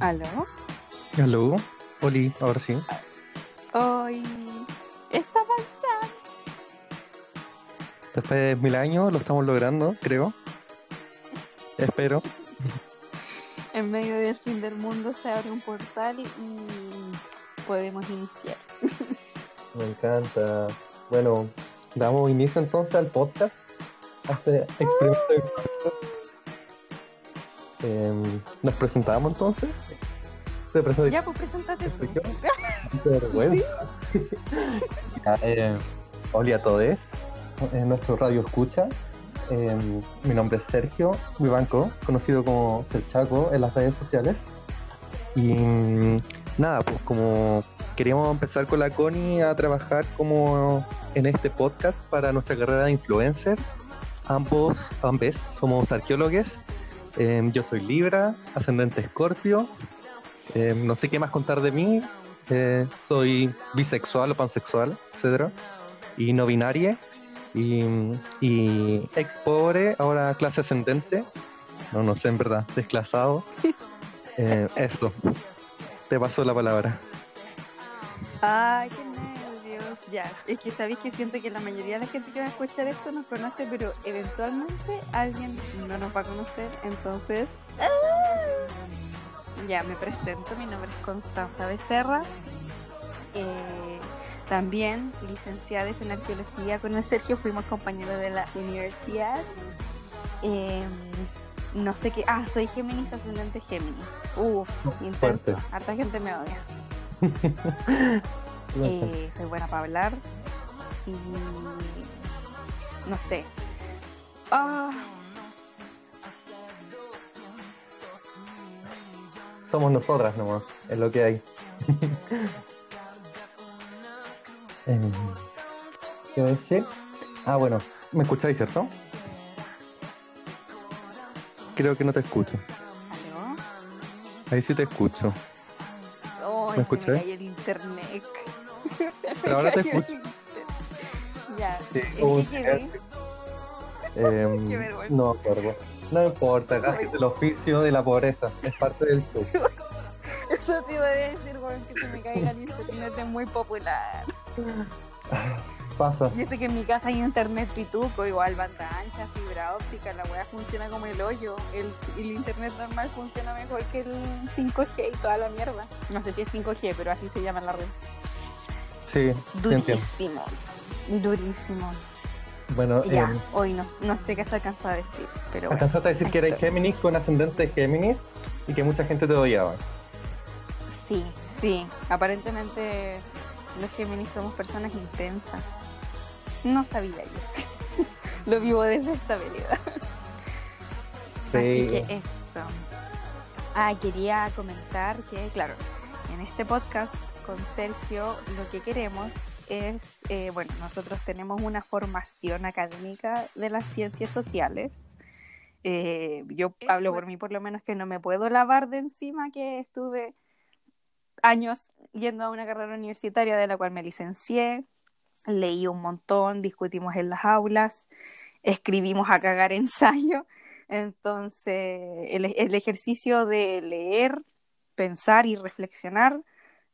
¿Aló? Aló, Oli, ahora sí. Hoy está pasando. Después de mil años lo estamos logrando, creo. Espero. En medio del fin del mundo se abre un portal y podemos iniciar. Me encanta. Bueno, damos inicio entonces al podcast. Este experimento de podcast. Em, Nos presentamos entonces. Ya, pues preséntate tú. Qué vergüenza. Ya, eh, hola a todos. En nuestro radio escucha. Em, mi nombre es Sergio Vivanco, conocido como Serchaco en las redes sociales. Y mm, nada, pues como queríamos empezar con la Connie a trabajar como en este podcast para nuestra carrera de influencer. Ambos, ambes somos arqueólogos. Em, yo soy Libra, ascendente Escorpio. Em, no sé qué más contar de mí. Eh, soy bisexual o pansexual, etcétera. Y no binaria. Y, y ex pobre, ahora clase ascendente. No, no sé, en verdad, desclasado. Eh, esto. Te paso la palabra. Ay, qué. Ya, es que sabéis que siento que la mayoría de la gente que va a escuchar esto nos conoce, pero eventualmente alguien no nos va a conocer, entonces. ¡ah! Ya, me presento. Mi nombre es Constanza Becerra. Eh, también licenciadas en arqueología con el Sergio, fuimos compañeros de la universidad. Eh, no sé qué. Ah, soy Géminis, ascendente Géminis. Uf, intenso. fuerte. Harta gente me odia. Eh, soy buena para hablar. Y. No sé. Ah, Somos nosotras nomás, es lo que hay. Em, ¿Qué iba a decir? Ah, bueno, ¿me escucháis, cierto? Creo que no te escucho. ¿Aló? Ahí sí te escucho. Oh, ¿Me cayó el internet. Pero ahora te escucho. Ya. Sí, ¿en hubo qué un? Em, Qué vergüenza. no acuerdo. No importa, es el oficio de la pobreza, es parte del show. Eso te iba a decir, weón, que se me caiga el internet es muy popular. Pasa. Yo sé que en mi casa hay internet pituco, igual banda ancha, fibra óptica, la weá funciona como el hoyo. El, el internet normal funciona mejor que el 5G y toda la mierda. No sé si es 5G, pero así se llama en la red. Sí. Durísimo. Durísimo. Bueno, Ya, em, hoy no, no sé qué se alcanzó a decir, pero bueno. alcanzaste a decir que eres. Géminis con ascendente de Géminis y que mucha gente te odiaba. Sí, sí. Aparentemente los Géminis somos personas intensas. No sabía yo. Lo vivo desde esta vereda. Así Sí. que eso. Ah, quería comentar que, claro, en este podcast con Sergio lo que queremos es, eh, bueno, nosotros tenemos una formación académica de las ciencias sociales. Eh, yo hablo por mí por lo menos que no me puedo lavar de encima que estuve años yendo a una carrera universitaria de la cual me licencié, leí un montón, discutimos en las aulas, escribimos a cagar ensayo. Entonces, el, el ejercicio de leer, pensar y reflexionar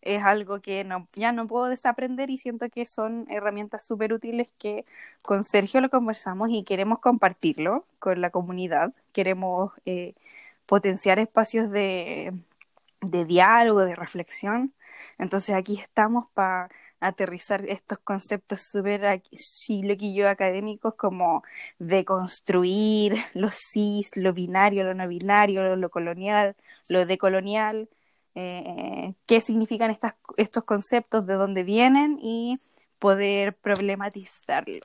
es algo que no, ya no puedo desaprender y siento que son herramientas súper útiles que con Sergio lo conversamos y queremos compartirlo con la comunidad. Queremos eh, potenciar espacios de, de diálogo, de reflexión. Entonces aquí estamos para aterrizar estos conceptos súper yo académicos como deconstruir los cis, lo binario, lo no binario, lo colonial, lo decolonial, eh, qué significan estas, estos conceptos, de dónde vienen y poder problematizarlos.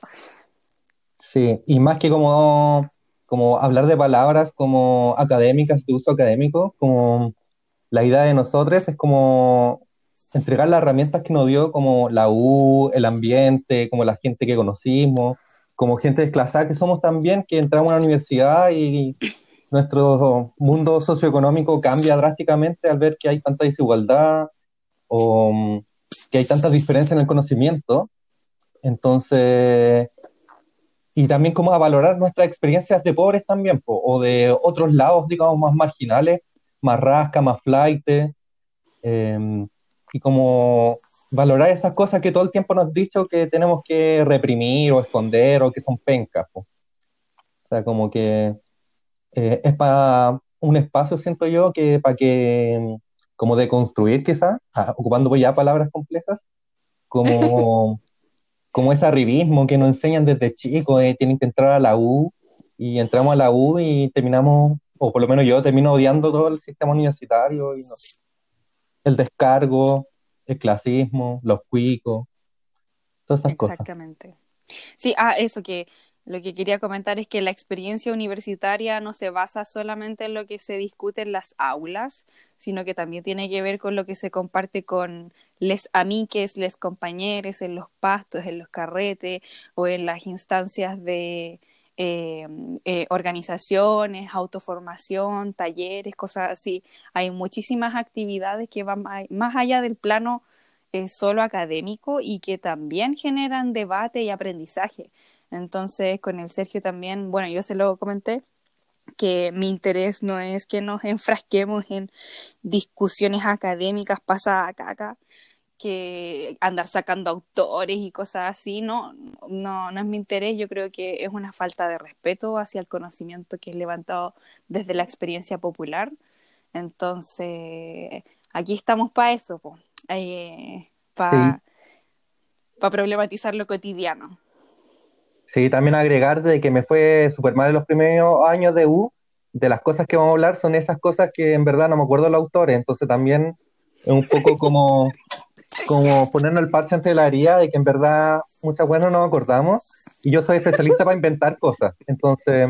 Sí, y más que como, como hablar de palabras como académicas, de uso académico, como la idea de nosotros es como entregar las herramientas que nos dio como la U, el ambiente, como la gente que conocimos, como gente desclasada que somos también, que entramos a una universidad y nuestro mundo socioeconómico cambia drásticamente al ver que hay tanta desigualdad o mm, que hay tantas diferencias en el conocimiento. Entonces, y también como a valorar nuestras experiencias de pobres también, po, o de otros lados, digamos, más marginales, más rasca, más flight, em, y como valorar esas cosas que todo el tiempo nos han dicho que tenemos que reprimir o esconder o que son pencas. O sea, como que eh, es para un espacio, siento yo, que para que, como de construir quizás, ah, ocupando ya palabras complejas, como, como ese arribismo que nos enseñan desde chicos, eh, tienen que entrar a la U y entramos a la U y terminamos, o por lo menos yo termino odiando todo el sistema universitario y no, el descargo, el clasismo, los cuicos, todas esas cosas. Exactamente. Sí, ah, eso que lo que quería comentar es que la experiencia universitaria no se basa solamente en lo que se discute en las aulas, sino que también tiene que ver con lo que se comparte con les amiques, les compañeros, en los pastos, en los carretes o en las instancias de eh, eh, organizaciones, autoformación, talleres, cosas así. Hay muchísimas actividades que van más allá del plano eh, solo académico y que también generan debate y aprendizaje. Entonces, con el Sergio también, bueno, yo se lo comenté, que mi interés no es que nos enfrasquemos en discusiones académicas pasadas acá, acá que andar sacando autores y cosas así, no, no, no es mi interés, yo creo que es una falta de respeto hacia el conocimiento que es levantado desde la experiencia popular. Entonces, aquí estamos para eso, eh, para problematizar lo cotidiano. Sí, también agregar de que me fue súper mal en los primeros años de U, de las cosas que vamos a hablar son esas cosas que en verdad no me acuerdo los autores, entonces también es un poco como como ponernos el parche ante la herida de que en verdad muchas buenas no nos acordamos y yo soy especialista para inventar cosas. Entonces,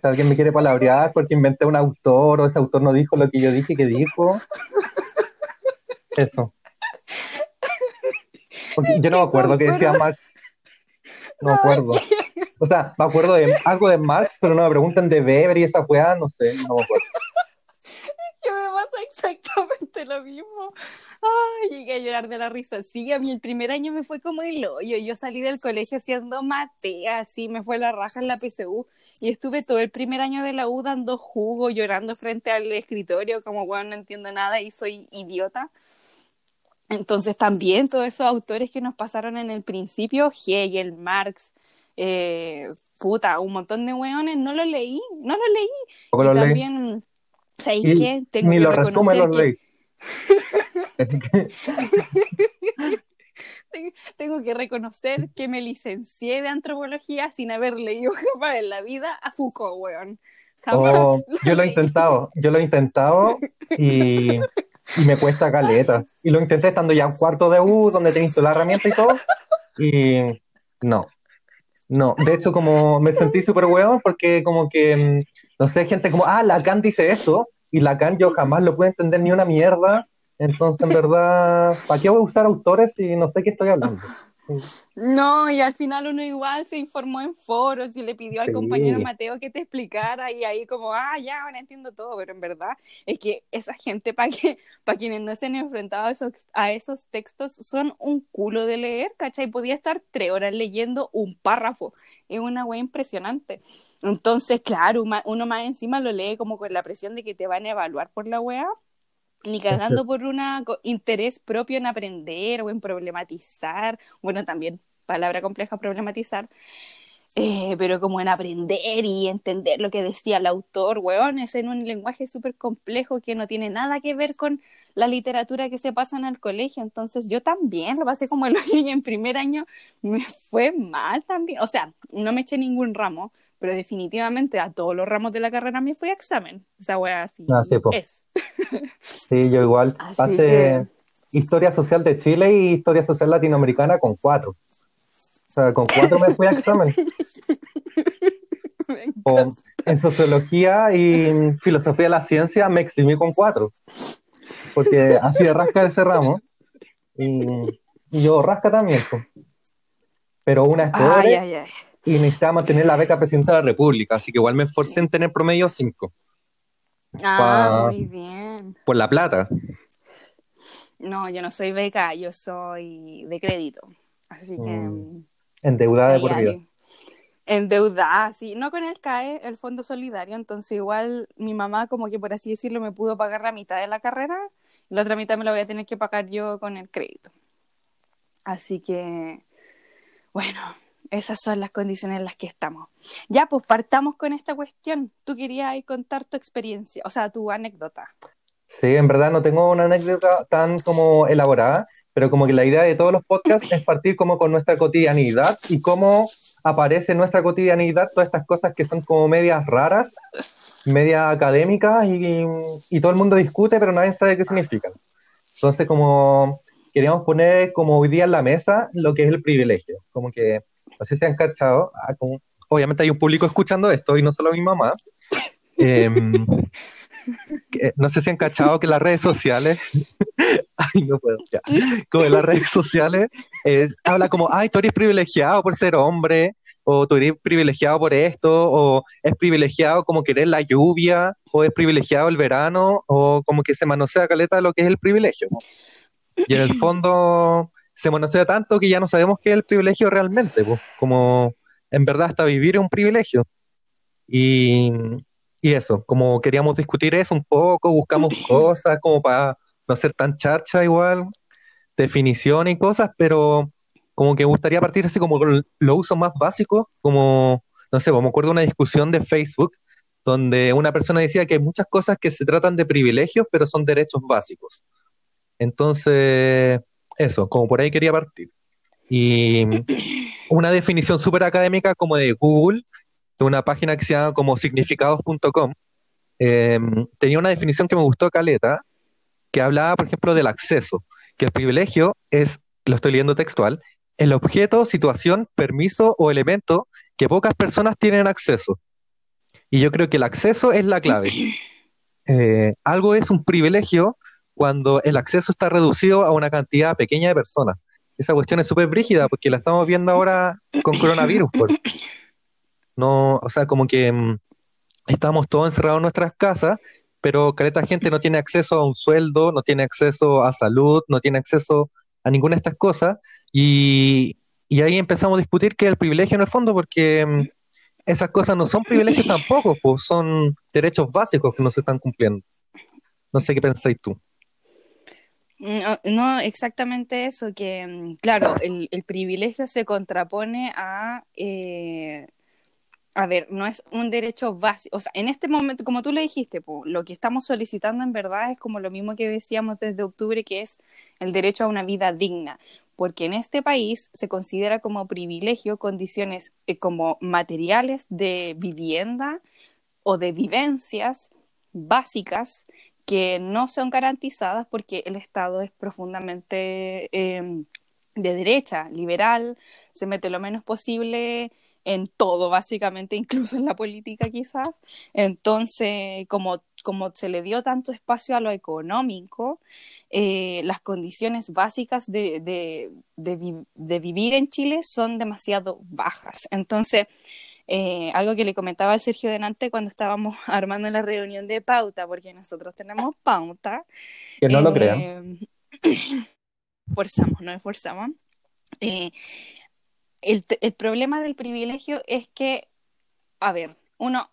si alguien me quiere palabrear porque inventé un autor o ese autor no dijo lo que yo dije que dijo, eso. yo no me acuerdo qué decía Marx. No me acuerdo. O sea, me acuerdo de algo de Marx, pero no me preguntan de Weber y esa weá, no sé, no me acuerdo. Que me pasa exactamente lo mismo. Ay, llegué a llorar de la risa. Sí, a mí el primer año me fue como el hoyo. Yo salí del colegio haciendo matea, así me fue la raja en la PCU. Y estuve todo el primer año de la U dando jugo, llorando frente al escritorio, como, bueno, no entiendo nada y soy idiota. Entonces también todos esos autores que nos pasaron en el principio, Hegel, Marx, eh, puta, un montón de weones, no lo leí, no lo leí. y también, ¿sabéis qué? Tengo ni que lo resumen los leí. Tengo que reconocer que me licencié de antropología sin haber leído jamás en la vida a Foucault, weón. Oh, yo lo he intentado, yo lo he intentado y, me cuesta caleta. Y lo intenté estando ya en cuarto de U, donde tenéis toda la herramienta y todo, y no. No, de hecho, como me sentí súper weón porque como que, mm, no sé, gente como, ah, Lacan dice eso, y Lacan yo jamás lo puedo entender ni una mierda, entonces, en verdad, ¿para qué voy a usar autores si no sé qué estoy hablando? No, y al final uno igual se informó en foros y le pidió al compañero Mateo que te explicara y ahí como, ah, ya, ahora entiendo todo, pero en verdad es que esa gente, para que, para quienes no se han enfrentado a esos, a esos textos, son un culo de leer, ¿cachai? Podía estar tres horas leyendo un párrafo, es una wea impresionante. Entonces, claro, uno más encima lo lee como con la presión de que te van a evaluar por la wea ni cagando por un interés propio en aprender o en problematizar, bueno, también palabra compleja problematizar, eh, pero como en aprender y entender lo que decía el autor, weón, es en un lenguaje súper complejo que no tiene nada que ver con la literatura que se pasa en el colegio, entonces yo también lo pasé como el hoyo y en primer año me fue mal también, o sea, no me eché ningún ramo, pero definitivamente a todos los ramos de la carrera me fui a examen. Esa wea así ah, sí, es. sí, yo igual. Pasé Historia Social de Chile y Historia Social Latinoamericana con cuatro. O sea, con cuatro me fui a examen. en Sociología y Filosofía de la Ciencia me eximí con cuatro. Porque así de rasca ese ramo. Y, yo rasca también. Pero una es ay, ay, ay y necesitaba mantener la beca presidenta de la República, así que igual me esforcé en tener promedio 5. Ah, muy bien. Por la plata. No, yo no soy beca, yo soy de crédito. Así que. Mm. Endeudada de por vida. Endeudada, sí, no con el CAE, el Fondo Solidario, entonces igual mi mamá como que por así decirlo me pudo pagar la mitad de la carrera, la otra mitad me la voy a tener que pagar yo con el crédito. Así que, bueno, esas son las condiciones en las que estamos. Ya, pues partamos con esta cuestión. Tú querías contar tu experiencia, o sea, tu anécdota. Sí, en verdad no tengo una anécdota tan como elaborada, pero como que la idea de todos los podcasts es partir como con nuestra cotidianidad y cómo aparece en nuestra cotidianidad todas estas cosas que son como medias raras, medias académicas y, y todo el mundo discute, pero nadie sabe qué significan. Entonces, como queríamos poner como hoy día en la mesa lo que es el privilegio, como que, no sé si han cachado, ah, obviamente hay un público escuchando esto y no solo mi mamá. Em, no sé si han cachado que las redes sociales, ay, no puedo, ya, como en las redes sociales, es, habla como, ay, tú eres privilegiado por ser hombre, o tú eres privilegiado por esto, o es privilegiado como querer la lluvia, o es privilegiado el verano, o como que se manosea caleta lo que es el privilegio. Y en el fondo se manosea tanto que ya no sabemos qué es el privilegio realmente, pues, como en verdad hasta vivir es un privilegio. Y, y eso, como queríamos discutir eso un poco, buscamos cosas como para no ser tan charcha igual, definición y cosas, pero como que gustaría partir así como con los usos más básicos, como, no sé, me acuerdo de una discusión de Facebook donde una persona decía que hay muchas cosas que se tratan de privilegios, pero son derechos básicos. Entonces, eso, como por ahí quería partir. Y una definición súper académica como de Google de una página que se llama como significados.com, em, tenía una definición que me gustó caleta, que hablaba, por ejemplo, del acceso, que el privilegio es, lo estoy leyendo textual, el objeto, situación, permiso o elemento que pocas personas tienen acceso. Y yo creo que el acceso es la clave. Eh, algo es un privilegio cuando el acceso está reducido a una cantidad pequeña de personas. Esa cuestión es súper brígida porque la estamos viendo ahora con coronavirus. No, o sea, como que mm, estamos todos encerrados en nuestras casas, pero caleta gente no tiene acceso a un sueldo, no tiene acceso a salud, no tiene acceso a ninguna de estas cosas. Y, ahí empezamos a discutir que el privilegio en el fondo, porque mm, esas cosas no son privilegios tampoco, pues son derechos básicos que no se están cumpliendo. No sé qué pensáis tú. No, exactamente eso, que mm, claro, el, el privilegio se contrapone a eh, a ver, no es un derecho básico, o sea, en este momento, como tú le dijiste, lo que estamos solicitando en verdad es como lo mismo que decíamos desde octubre, que es el derecho a una vida digna, porque en este país se considera como privilegio condiciones eh, como materiales de vivienda o de vivencias básicas que no son garantizadas porque el Estado es profundamente em, de derecha, liberal, se mete lo menos posible en todo, básicamente, incluso en la política quizás. Entonces, como, como se le dio tanto espacio a lo económico, eh, las condiciones básicas de, de, de, vivir en Chile son demasiado bajas. Entonces, eh, algo que le comentaba al Sergio delante cuando estábamos armando la reunión de pauta, porque nosotros tenemos pauta. Que no lo crean. Forzamos, no esforzamos. Eh, el, el problema del privilegio es que, a ver, uno,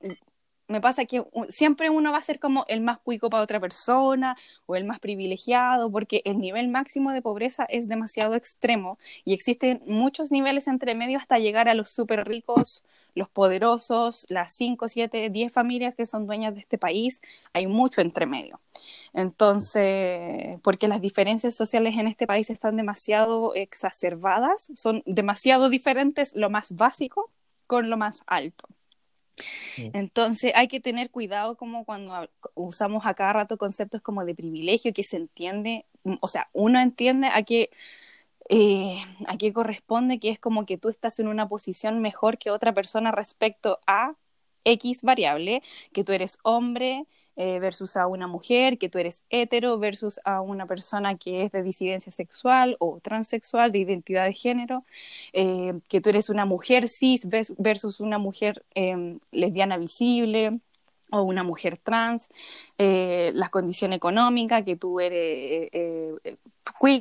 me pasa que siempre uno va a ser como el más cuico para otra persona o el más privilegiado, porque el nivel máximo de pobreza es demasiado extremo y existen muchos niveles entre medio hasta llegar a los súper ricos, los poderosos, las 5, 7, 10 familias que son dueñas de este país, hay mucho entre medio. Entonces, porque las diferencias sociales en este país están demasiado exacerbadas, son demasiado diferentes lo más básico con lo más alto. Entonces hay que tener cuidado como cuando usamos a cada rato conceptos como de privilegio que se entiende, mm, o sea, uno entiende a qué, eh, a qué corresponde, que es como que tú estás en una posición mejor que otra persona respecto a X variable, que tú eres hombre, eh, versus a una mujer, que tú eres hetero versus a una persona que es de disidencia sexual o transexual, de identidad de género, eh, que tú eres una mujer cis versus una mujer em, lesbiana visible. o una mujer trans, eh, la condición económica, que tú eres eh, eh,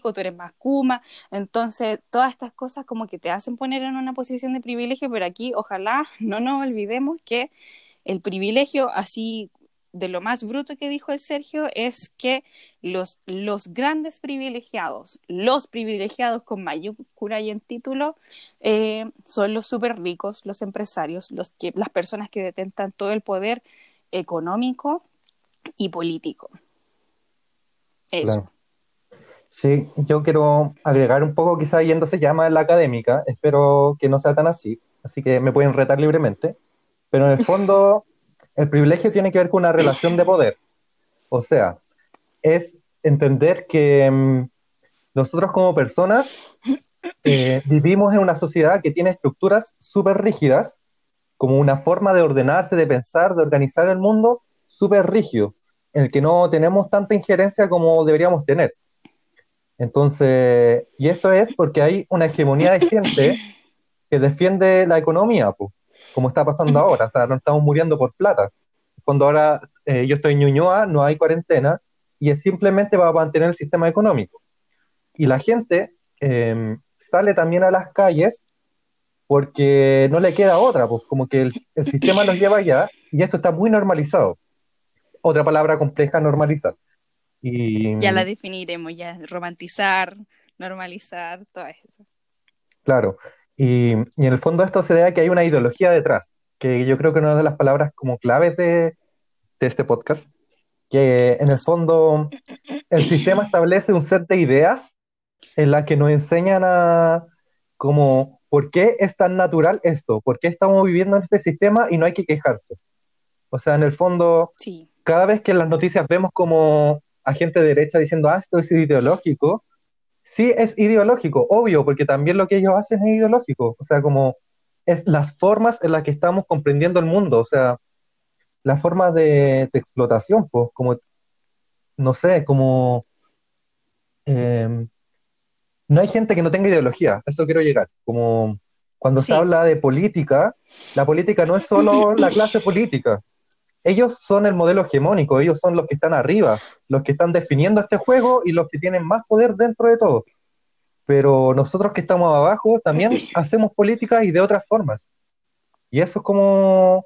tú eres más kuma, entonces todas estas cosas como que te hacen poner en una posición de privilegio, pero aquí ojalá no nos olvidemos que el privilegio, así de lo más bruto que dijo el Sergio, es que los, los grandes privilegiados, los privilegiados con mayúscula y en título, son los súper ricos, los empresarios, los que, las personas que detentan todo el poder económico y político. Eso. Sí, yo quiero agregar un poco, quizá yéndose ya más en la académica, espero que no sea tan así, así que me pueden retar libremente, pero en el fondo el privilegio tiene que ver con una relación de poder, o sea, es entender que mm, nosotros como personas eh, vivimos en una sociedad que tiene estructuras súper rígidas como una forma de ordenarse, de pensar, de organizar el mundo súper rígido, en el que no tenemos tanta injerencia como deberíamos tener. Entonces, y esto es porque hay una hegemonía de gente que defiende la economía, como está pasando ahora, o sea, no estamos muriendo por plata. Cuando ahora eh, yo estoy en Ñuñoa, no hay cuarentena, y es simplemente para mantener el sistema económico. Y la gente eh, sale también a las calles porque no le queda otra, pues como que el, sistema nos lleva allá y esto está muy normalizado. Otra palabra compleja, normalizar. Y, ya la definiremos, ya romantizar, normalizar, todo eso. Claro, y, y, en el fondo esto se debe a que hay una ideología detrás, que yo creo que una de las palabras como claves de, de este podcast, que en el fondo el sistema establece un set de ideas en las que nos enseñan a como ¿por qué es tan natural esto? ¿Por qué estamos viviendo en este sistema y no hay que quejarse? O sea, en el fondo, cada vez que en las noticias vemos como a gente de derecha diciendo, ah, esto es ideológico, sí es ideológico, obvio, porque también lo que ellos hacen es ideológico. O sea, como es las formas en las que estamos comprendiendo el mundo, o sea, las formas de, explotación, pues, como, no sé, como... Em, no hay gente que no tenga ideología, eso quiero llegar. Como cuando se habla de política, la política no es solo la clase política. Ellos son el modelo hegemónico, ellos son los que están arriba, los que están definiendo este juego y los que tienen más poder dentro de todo. Pero nosotros que estamos abajo también hacemos política y de otras formas. Y eso es como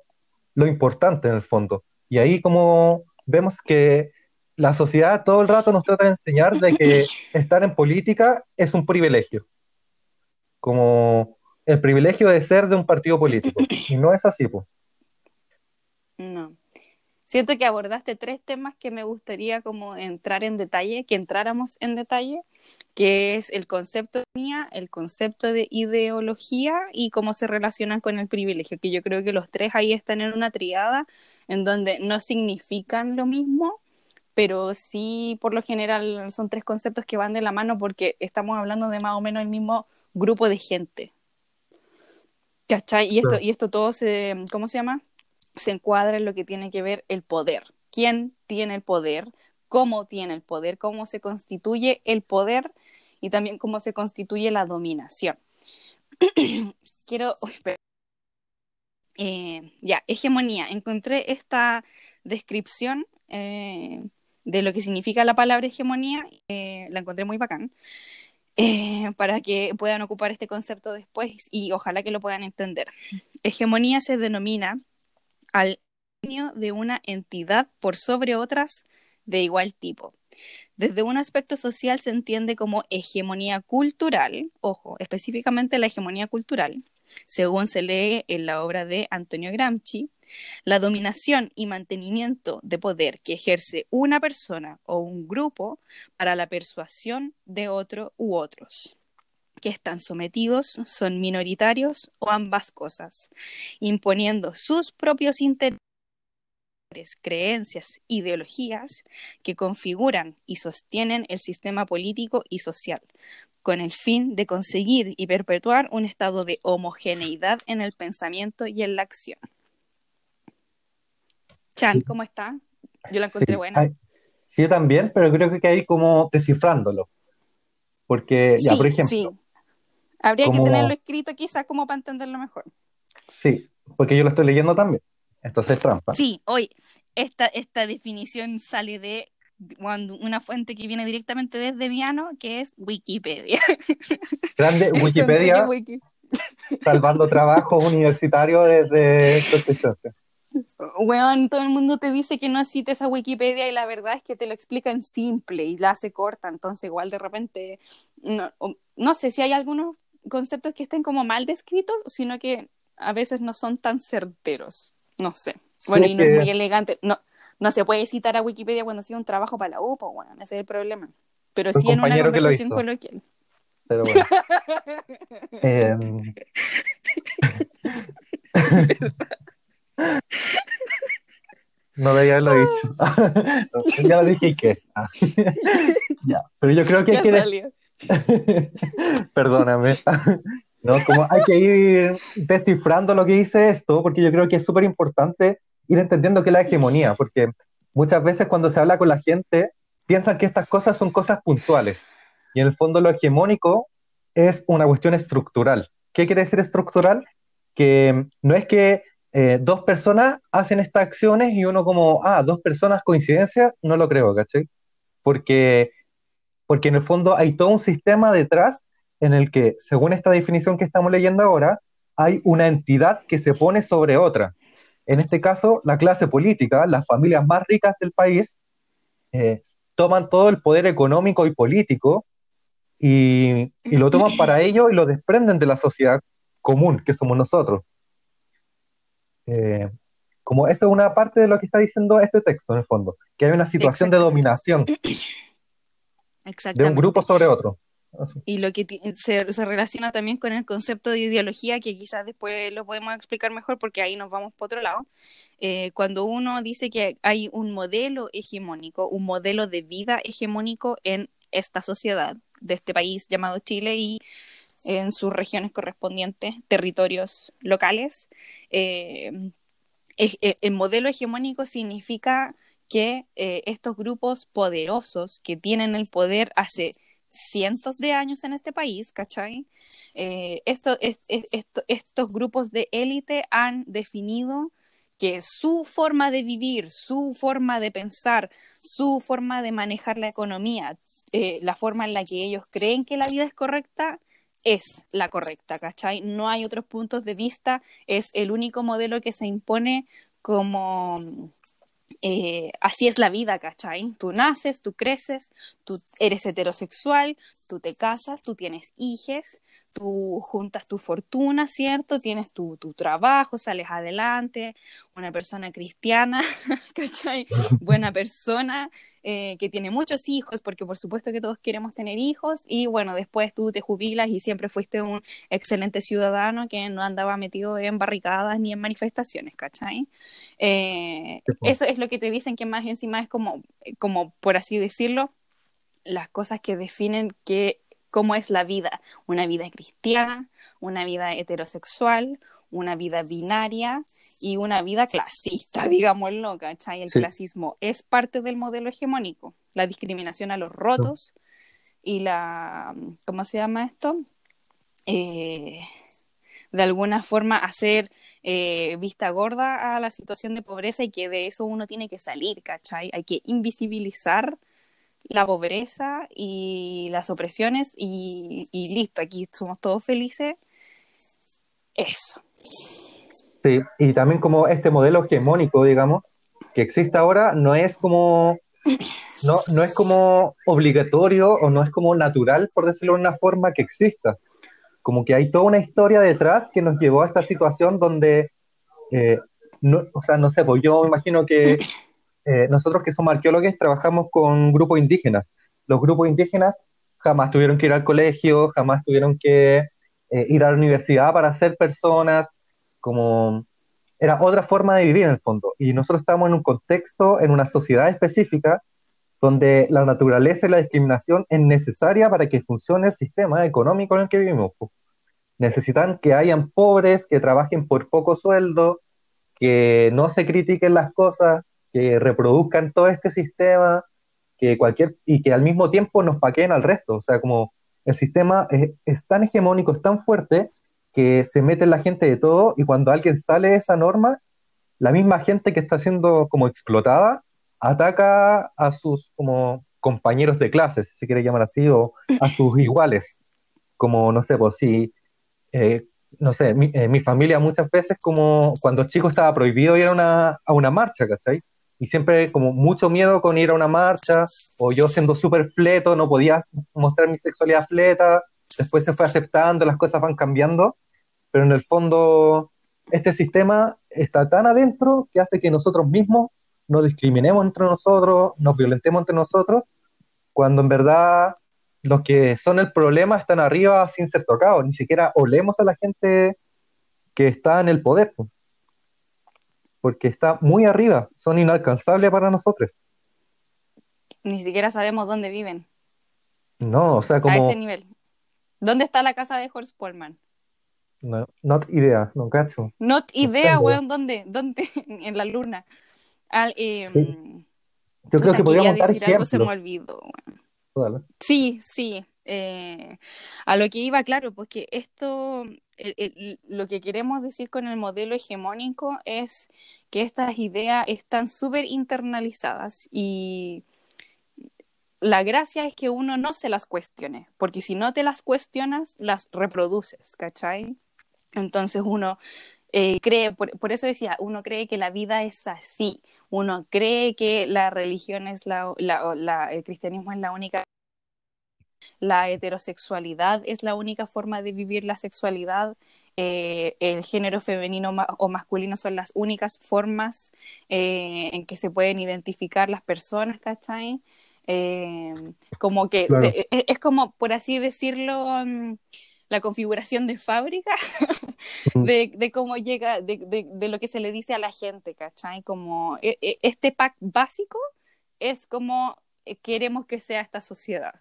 lo importante en el fondo. Y ahí como vemos que la sociedad todo el rato nos trata de enseñar de que estar en política es un privilegio. Como el privilegio de ser de un partido político. Y no es así, pues. No. Siento que abordaste tres temas que me gustaría como entrar en detalle, que entráramos en detalle, que es el concepto de mía, el concepto de ideología y cómo se relacionan con el privilegio, que yo creo que los tres ahí están en una triada en donde no significan lo mismo, pero sí por lo general son tres conceptos que van de la mano porque estamos hablando de más o menos el mismo grupo de gente. ¿Cachai? Y esto, y esto todo se, ¿cómo se llama? Se encuadra en lo que tiene que ver el poder. ¿Quién tiene el poder? ¿Cómo tiene el poder? ¿Cómo se constituye el poder? Y también cómo se constituye la dominación. Quiero... Eh, ya, hegemonía. Encontré esta descripción eh, de lo que significa la palabra hegemonía, eh, la encontré muy bacán, para que puedan ocupar este concepto después y ojalá que lo puedan entender. Hegemonía se denomina al de una entidad por sobre otras de igual tipo. Desde un aspecto social se entiende como hegemonía cultural, ojo, específicamente la hegemonía cultural, según se lee en la obra de Antonio Gramsci, la dominación y mantenimiento de poder que ejerce una persona o un grupo para la persuasión de otro u otros que están sometidos son minoritarios o ambas cosas, imponiendo sus propios intereses, creencias, ideologías que configuran y sostienen el sistema político y social, con el fin de conseguir y perpetuar un estado de homogeneidad en el pensamiento y en la acción. Chan, ¿cómo está? Yo la encontré buena. sí, yo también, pero creo que hay como descifrándolo. Porque, ya, por ejemplo. Sí. Habría que tenerlo escrito quizás como para entenderlo mejor. Sí, porque yo lo estoy leyendo también. Entonces trampa. Sí, hoy esta, esta definición sale de una fuente que viene directamente desde Viano, que es Wikipedia. Grande Wikipedia, salvando trabajo universitario desde existencia. Bueno, todo el mundo te dice que no cites a Wikipedia y la verdad es que te lo explica en simple y la hace corta, entonces igual de repente, no, no sé si hay algunos conceptos que estén como mal descritos, sino que a veces no son tan certeros, no sé. Bueno, y no es muy elegante, no, no se puede citar a Wikipedia cuando hacía un trabajo para la UPA, bueno, ese es el problema. Pero sí en una conversación coloquial. Pero bueno. Em, no debía haberlo dicho. ya lo dije que. Ah. ya. Pero yo creo que hay que. Perdóname. no, como hay que ir descifrando lo que dice esto, porque yo creo que es súper importante ir entendiendo qué es la hegemonía, porque muchas veces cuando se habla con la gente piensan que estas cosas son cosas puntuales y en el fondo lo hegemónico es una cuestión estructural. ¿Qué quiere decir estructural? Que no es que eh, dos personas hacen estas acciones y uno como, ah, dos personas coincidencia, no lo creo, ¿cachai? Porque, porque en el fondo hay todo un sistema detrás en el que, según esta definición que estamos leyendo ahora, hay una entidad que se pone sobre otra. En este caso, la clase política, las familias más ricas del país, eh, toman todo el poder económico y político y, lo toman para ello y lo desprenden de la sociedad común que somos nosotros. Eh, como eso es una parte de lo que está diciendo este texto, en el fondo, que hay una situación de dominación de un grupo sobre otro. Y lo que se, relaciona también con el concepto de ideología, que quizás después lo podemos explicar mejor porque ahí nos vamos por otro lado. Eh, cuando uno dice que hay un modelo hegemónico, un modelo de vida hegemónico en esta sociedad de este país llamado Chile y en sus regiones correspondientes, territorios locales, eh, eh, el modelo hegemónico significa que estos grupos poderosos que tienen el poder hace cientos de años en este país, ¿cachai? Eh, esto, estos grupos de élite han definido que su forma de vivir, su forma de pensar, su forma de manejar la economía, eh, la forma en la que ellos creen que la vida es correcta, es la correcta, ¿cachai? No hay otros puntos de vista, es el único modelo que se impone como eh, así es la vida, ¿cachai? Tú naces, tú creces, tú eres heterosexual, tú te casas, tú tienes hijes, tú juntas tu fortuna, ¿cierto? Tienes tu, tu trabajo, sales adelante, una persona cristiana, ¿cachai? Buena persona, eh, que tiene muchos hijos, porque por supuesto que todos queremos tener hijos, y bueno, después tú te jubilas y siempre fuiste un excelente ciudadano que no andaba metido en barricadas ni en manifestaciones, ¿cachai? Eh, eso es lo que te dicen que más encima es como, como, por así decirlo, las cosas que definen que cómo es la vida, una vida cristiana, una vida heterosexual, una vida binaria y una vida clasista, digámoslo, ¿cachai? El clasismo es parte del modelo hegemónico, la discriminación a los rotos y la, ¿cómo se llama esto? Eh, de alguna forma hacer eh, vista gorda a la situación de pobreza y que de eso uno tiene que salir, ¿cachai? Hay que invisibilizar la pobreza y las opresiones y, listo, aquí somos todos felices. Eso. Sí, y también como este modelo hegemónico, digamos, que existe ahora, no es como, no, no es como obligatorio o no es como natural, por decirlo de una forma, que exista. Como que hay toda una historia detrás que nos llevó a esta situación donde, eh, no, o sea, no sé, pues yo imagino que eh, nosotros que somos arqueólogos trabajamos con grupos indígenas. Los grupos indígenas jamás tuvieron que ir al colegio, jamás tuvieron que eh, ir a la universidad para ser personas, como era otra forma de vivir en el fondo. Y nosotros estamos en un contexto, en una sociedad específica, donde la naturaleza y la discriminación es necesaria para que funcione el sistema económico en el que vivimos. Necesitan que hayan pobres, que trabajen por poco sueldo, que no se critiquen las cosas, que reproduzcan todo este sistema que cualquier, y que al mismo tiempo nos paqueen al resto. O sea, como el sistema es, tan hegemónico, es tan fuerte, que se mete en la gente de todo y cuando alguien sale de esa norma, la misma gente que está siendo como explotada ataca a sus como compañeros de clase, si se quiere llamar así, o a sus iguales. Como, no sé, pues si, eh, no sé, mi, eh, mi familia muchas veces como cuando chico estaba prohibido ir a una, a una marcha, ¿cachai? Y siempre como mucho miedo con ir a una marcha, o yo siendo súper fleto, no podía mostrar mi sexualidad fleta, después se fue aceptando, las cosas van cambiando, pero en el fondo este sistema está tan adentro que hace que nosotros mismos nos discriminemos entre nosotros, nos violentemos entre nosotros, cuando en verdad los que son el problema están arriba sin ser tocados, ni siquiera olemos a la gente que está en el poder, po. Porque está muy arriba, son inalcanzables para nosotros. Ni siquiera sabemos dónde viven. No, o sea, A como... ese nivel. ¿Dónde está la casa de Horst Polman? No, not idea, no cacho. Not idea, tengo. weón, ¿dónde? ¿Dónde? En la luna. Al, eh, Sí. Yo creo que podríamos dar decir algo, se me ejemplos. olvidó, weón. Sí, sí. Eh, a lo que iba, claro, porque esto, lo que queremos decir con el modelo hegemónico es que estas ideas están súper internalizadas y la gracia es que uno no se las cuestione, porque si no te las cuestionas, las reproduces, ¿cachai? Entonces uno eh, cree, por, por eso decía, uno cree que la vida es así, uno cree que la religión es la, la- el cristianismo es la única, la heterosexualidad es la única forma de vivir la sexualidad, eh, el género femenino ma- o masculino son las únicas formas eh, en que se pueden identificar las personas, ¿cachai? Eh, como que Claro. se- es, es como, por así decirlo, mm, la configuración de fábrica de, de cómo llega, de, de- de lo que se le dice a la gente, ¿cachai? Como e- e- este pack básico es como queremos que sea esta sociedad.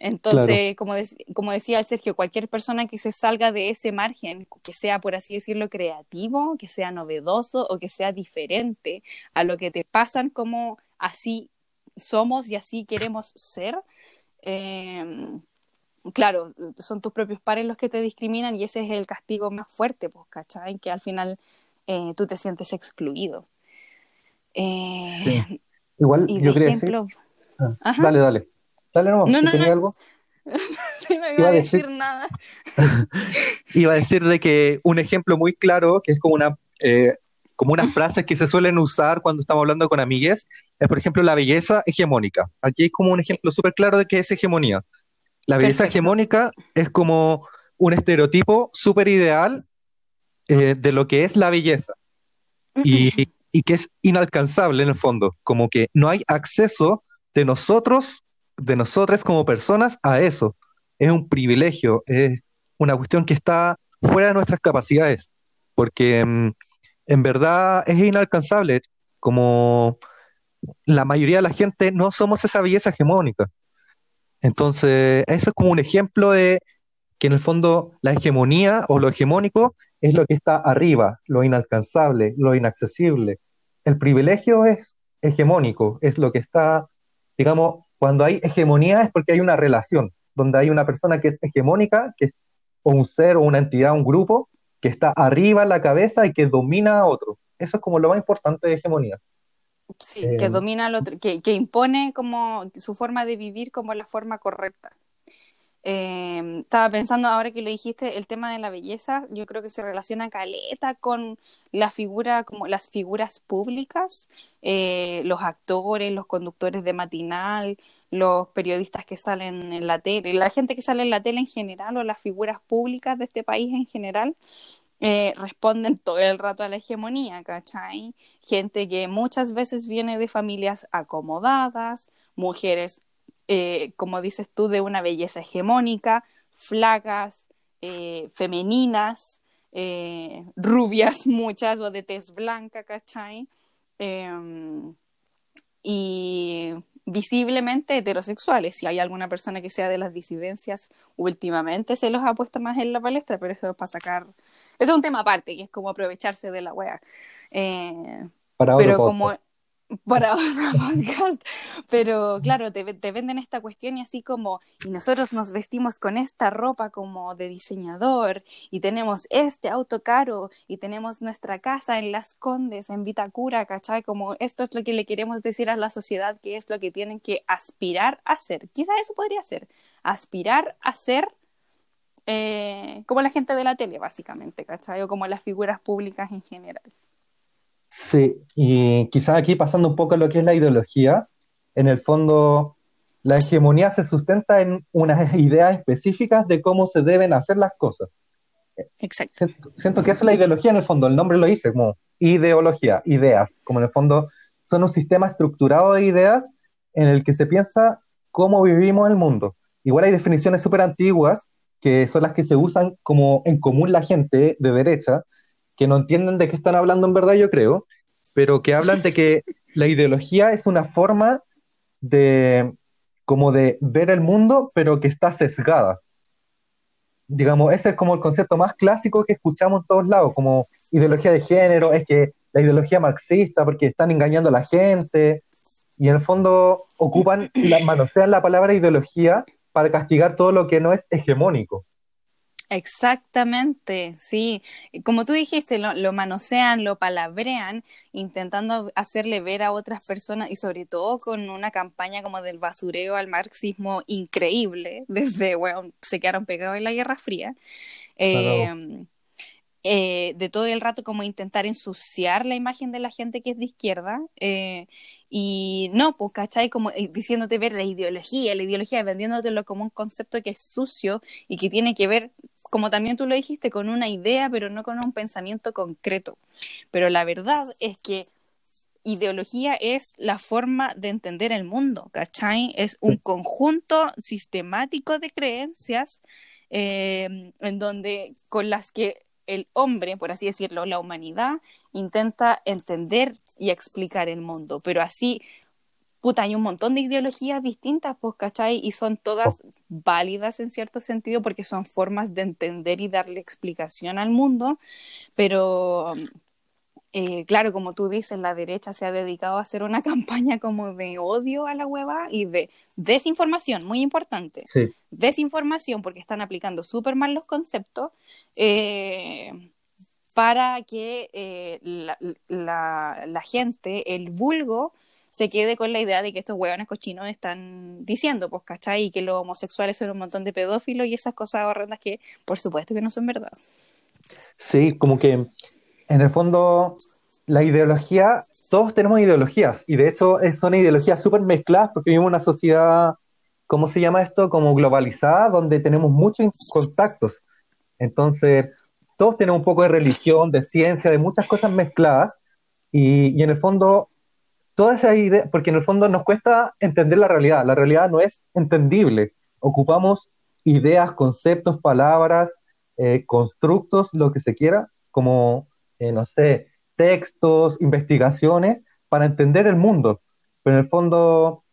Entonces, como, dec- como decía el Sergio, cualquier persona que se salga de ese margen, que sea, por así decirlo, creativo, que sea novedoso o que sea diferente a lo que te pasan, como así somos y así queremos ser, eh, claro, son tus propios pares los que te discriminan y ese es el castigo más fuerte, pues, ¿cachai? Que al final eh, tú te sientes excluido. Eh, Sí. Igual Y yo de quería decir. ejemplo, Ah. Dale, dale. Dale nomás, No, no, tenía no. algo. sí, no iba Iba a a decir- decir nada. Iba a decir de que un ejemplo muy claro, que es como una, eh, como unas frases que se suelen usar cuando estamos hablando con amigues, es por ejemplo la belleza hegemónica. Aquí es como un ejemplo súper claro de qué es hegemonía. La belleza Perfecto. hegemónica es como un estereotipo súper ideal eh, de lo que es la belleza y, y que es inalcanzable en el fondo, como que no hay acceso de nosotros, de nosotras como personas a eso. Es un privilegio, es una cuestión que está fuera de nuestras capacidades, porque mm, en verdad es inalcanzable, como la mayoría de la gente no somos esa belleza hegemónica. Entonces, eso es como un ejemplo de que en el fondo la hegemonía o lo hegemónico es lo que está arriba, lo inalcanzable, lo inaccesible. El privilegio es hegemónico, es lo que está, digamos, cuando hay hegemonía es porque hay una relación, donde hay una persona que es hegemónica, que es o un ser o una entidad, un grupo, que está arriba en la cabeza y que domina a otro. Eso es como lo más importante de hegemonía. Sí, que Eh, domina al otro, que, que impone como su forma de vivir como la forma correcta. Eh, estaba pensando ahora que lo dijiste, el tema de la belleza, yo creo que se relaciona caleta con la figura, como las figuras públicas, eh, los actores, los conductores de matinal, los periodistas que salen en la tele, la gente que sale en la tele en general o las figuras públicas de este país en general, eh, responden todo el rato a la hegemonía, ¿cachai? Gente que muchas veces viene de familias acomodadas, mujeres, eh, como dices tú, de una belleza hegemónica, flacas, eh, femeninas, eh, rubias muchas o de tez blanca, ¿cachai? Em, y visiblemente heterosexuales. Si hay alguna persona que sea de las disidencias, últimamente se los ha puesto más en la palestra, pero eso es para sacar. Eso es un tema aparte, que es como aprovecharse de la wea. Para pero otro como podcast. Para otro podcast. Pero claro, te, te, venden esta cuestión y así como, y nosotros nos vestimos con esta ropa como de diseñador, y tenemos este auto caro, y tenemos nuestra casa en Las Condes, en Vitacura, ¿cachai? Como esto es lo que le queremos decir a la sociedad, que es lo que tienen que aspirar a ser. Quizá eso podría ser, aspirar a ser eh, como la gente de la tele, básicamente, ¿cachai? O como las figuras públicas en general. Sí, y quizás aquí pasando un poco a lo que es la ideología, en el fondo la hegemonía se sustenta en unas ideas específicas de cómo se deben hacer las cosas. Exacto. Siento, que eso es la ideología en el fondo, el nombre lo dice, como ideología, ideas, como en el fondo son un sistema estructurado de ideas en el que se piensa cómo vivimos el mundo. Igual hay definiciones súper antiguas que son las que se usan como en común la gente de derecha, que no entienden de qué están hablando en verdad, yo creo, pero que hablan de que la ideología es una forma de como de ver el mundo, pero que está sesgada. Digamos, ese es como el concepto más clásico que escuchamos en todos lados, como ideología de género, es que la ideología marxista, porque están engañando a la gente, y en el fondo ocupan, la, manosean la palabra ideología para castigar todo lo que no es hegemónico. Exactamente, sí. Como tú dijiste, lo, manosean, lo palabrean, intentando hacerle ver a otras personas y sobre todo con una campaña como del basureo al marxismo increíble, desde, bueno, se quedaron pegados en la Guerra Fría. Em, eh, de todo el rato como intentar ensuciar la imagen de la gente que es de izquierda. Eh, y no, pues, ¿cachai? Como eh, diciéndote ver la ideología, la ideología, vendiéndotelo como un concepto que es sucio y que tiene que ver, como también tú lo dijiste, con una idea, pero no con un pensamiento concreto. Pero la verdad es que ideología es la forma de entender el mundo, ¿cachai? Es un conjunto sistemático de creencias eh, en donde con las que el hombre, por así decirlo, la humanidad, intenta entender y explicar el mundo, pero así, puta, hay un montón de ideologías distintas, pues, ¿cachai? Y son todas oh. válidas en cierto sentido porque son formas de entender y darle explicación al mundo, pero eh, claro, como tú dices, la derecha se ha dedicado a hacer una campaña como de odio a la hueva y de desinformación, muy importante. Desinformación porque están aplicando súper mal los conceptos eh, para que eh, la, gente, el vulgo, se quede con la idea de que estos huevones cochinos están diciendo, pues, ¿cachai? Que los homosexuales son un montón de pedófilos y esas cosas horrendas que, por supuesto, que no son verdad. Sí, como que en el fondo, la ideología, todos tenemos ideologías, y de hecho son ideologías súper mezcladas porque vivimos una sociedad, ¿cómo se llama esto? Como globalizada, donde tenemos muchos contactos. Entonces, todos tenemos un poco de religión, de ciencia, de muchas cosas mezcladas, y, en el fondo, todas esas ideas, porque en el fondo nos cuesta entender la realidad, la realidad no es entendible, ocupamos ideas, conceptos, palabras, eh, constructos, lo que se quiera, como eh, no sé, textos, investigaciones para entender el mundo. Pero en el fondo,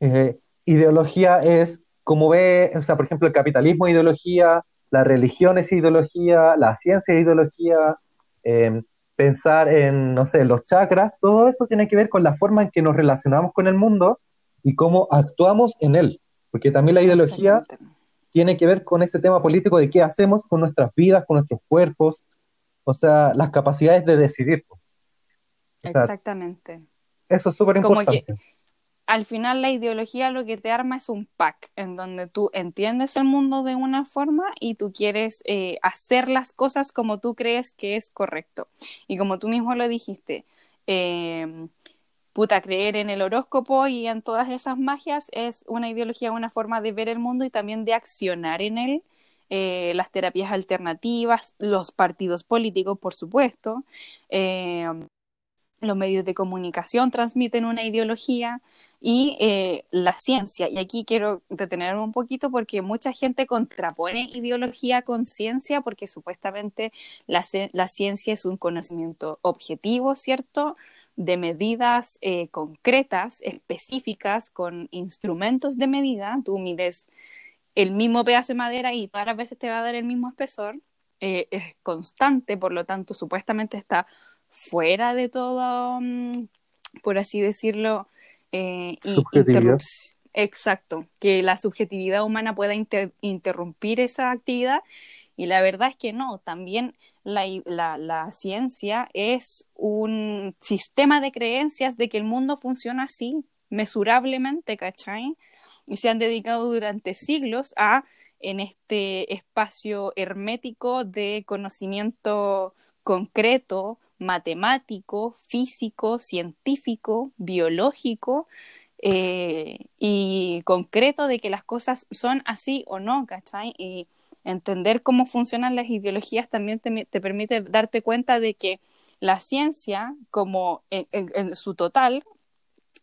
eh, ideología es como ve, o sea, por ejemplo, el capitalismo es ideología, la religión es ideología, la ciencia es ideología, em, pensar en, no sé, los chakras, todo eso tiene que ver con la forma en que nos relacionamos con el mundo y cómo actuamos en él. Porque también la ideología tiene que ver con ese tema político de qué hacemos con nuestras vidas, con nuestros cuerpos, o sea, las capacidades de decidir. Exactamente. Eso es súper importante. Al final la ideología lo que te arma es un pack en donde tú entiendes el mundo de una forma y tú quieres eh, hacer las cosas como tú crees que es correcto. Y como tú mismo lo dijiste, em, puta, creer en el horóscopo y en todas esas magias es una ideología, una forma de ver el mundo y también de accionar en él eh, las terapias alternativas, los partidos políticos, por supuesto, eh, los medios de comunicación transmiten una ideología y eh, la ciencia. Y aquí quiero detenerme un poquito porque mucha gente contrapone ideología con ciencia porque supuestamente la, la ciencia es un conocimiento objetivo, ¿cierto? de medidas concretas, específicas, con instrumentos de medida. Tú mides el mismo pedazo de madera y todas las veces te va a dar el mismo espesor, eh, es constante, por lo tanto, supuestamente está fuera de todo, mm, por así decirlo, eh, Exacto, que la subjetividad humana pueda inter- interrumpir esa actividad y la verdad es que no, también la, la- la ciencia es un sistema de creencias de que el mundo funciona así, mesurablemente, ¿cachai? Y se han dedicado durante siglos a, en este espacio hermético de conocimiento concreto, matemático, físico, científico, biológico, eh, y concreto de que las cosas son así o no, ¿cachai? Y entender cómo funcionan las ideologías también te, te permite darte cuenta de que la ciencia, como en su total,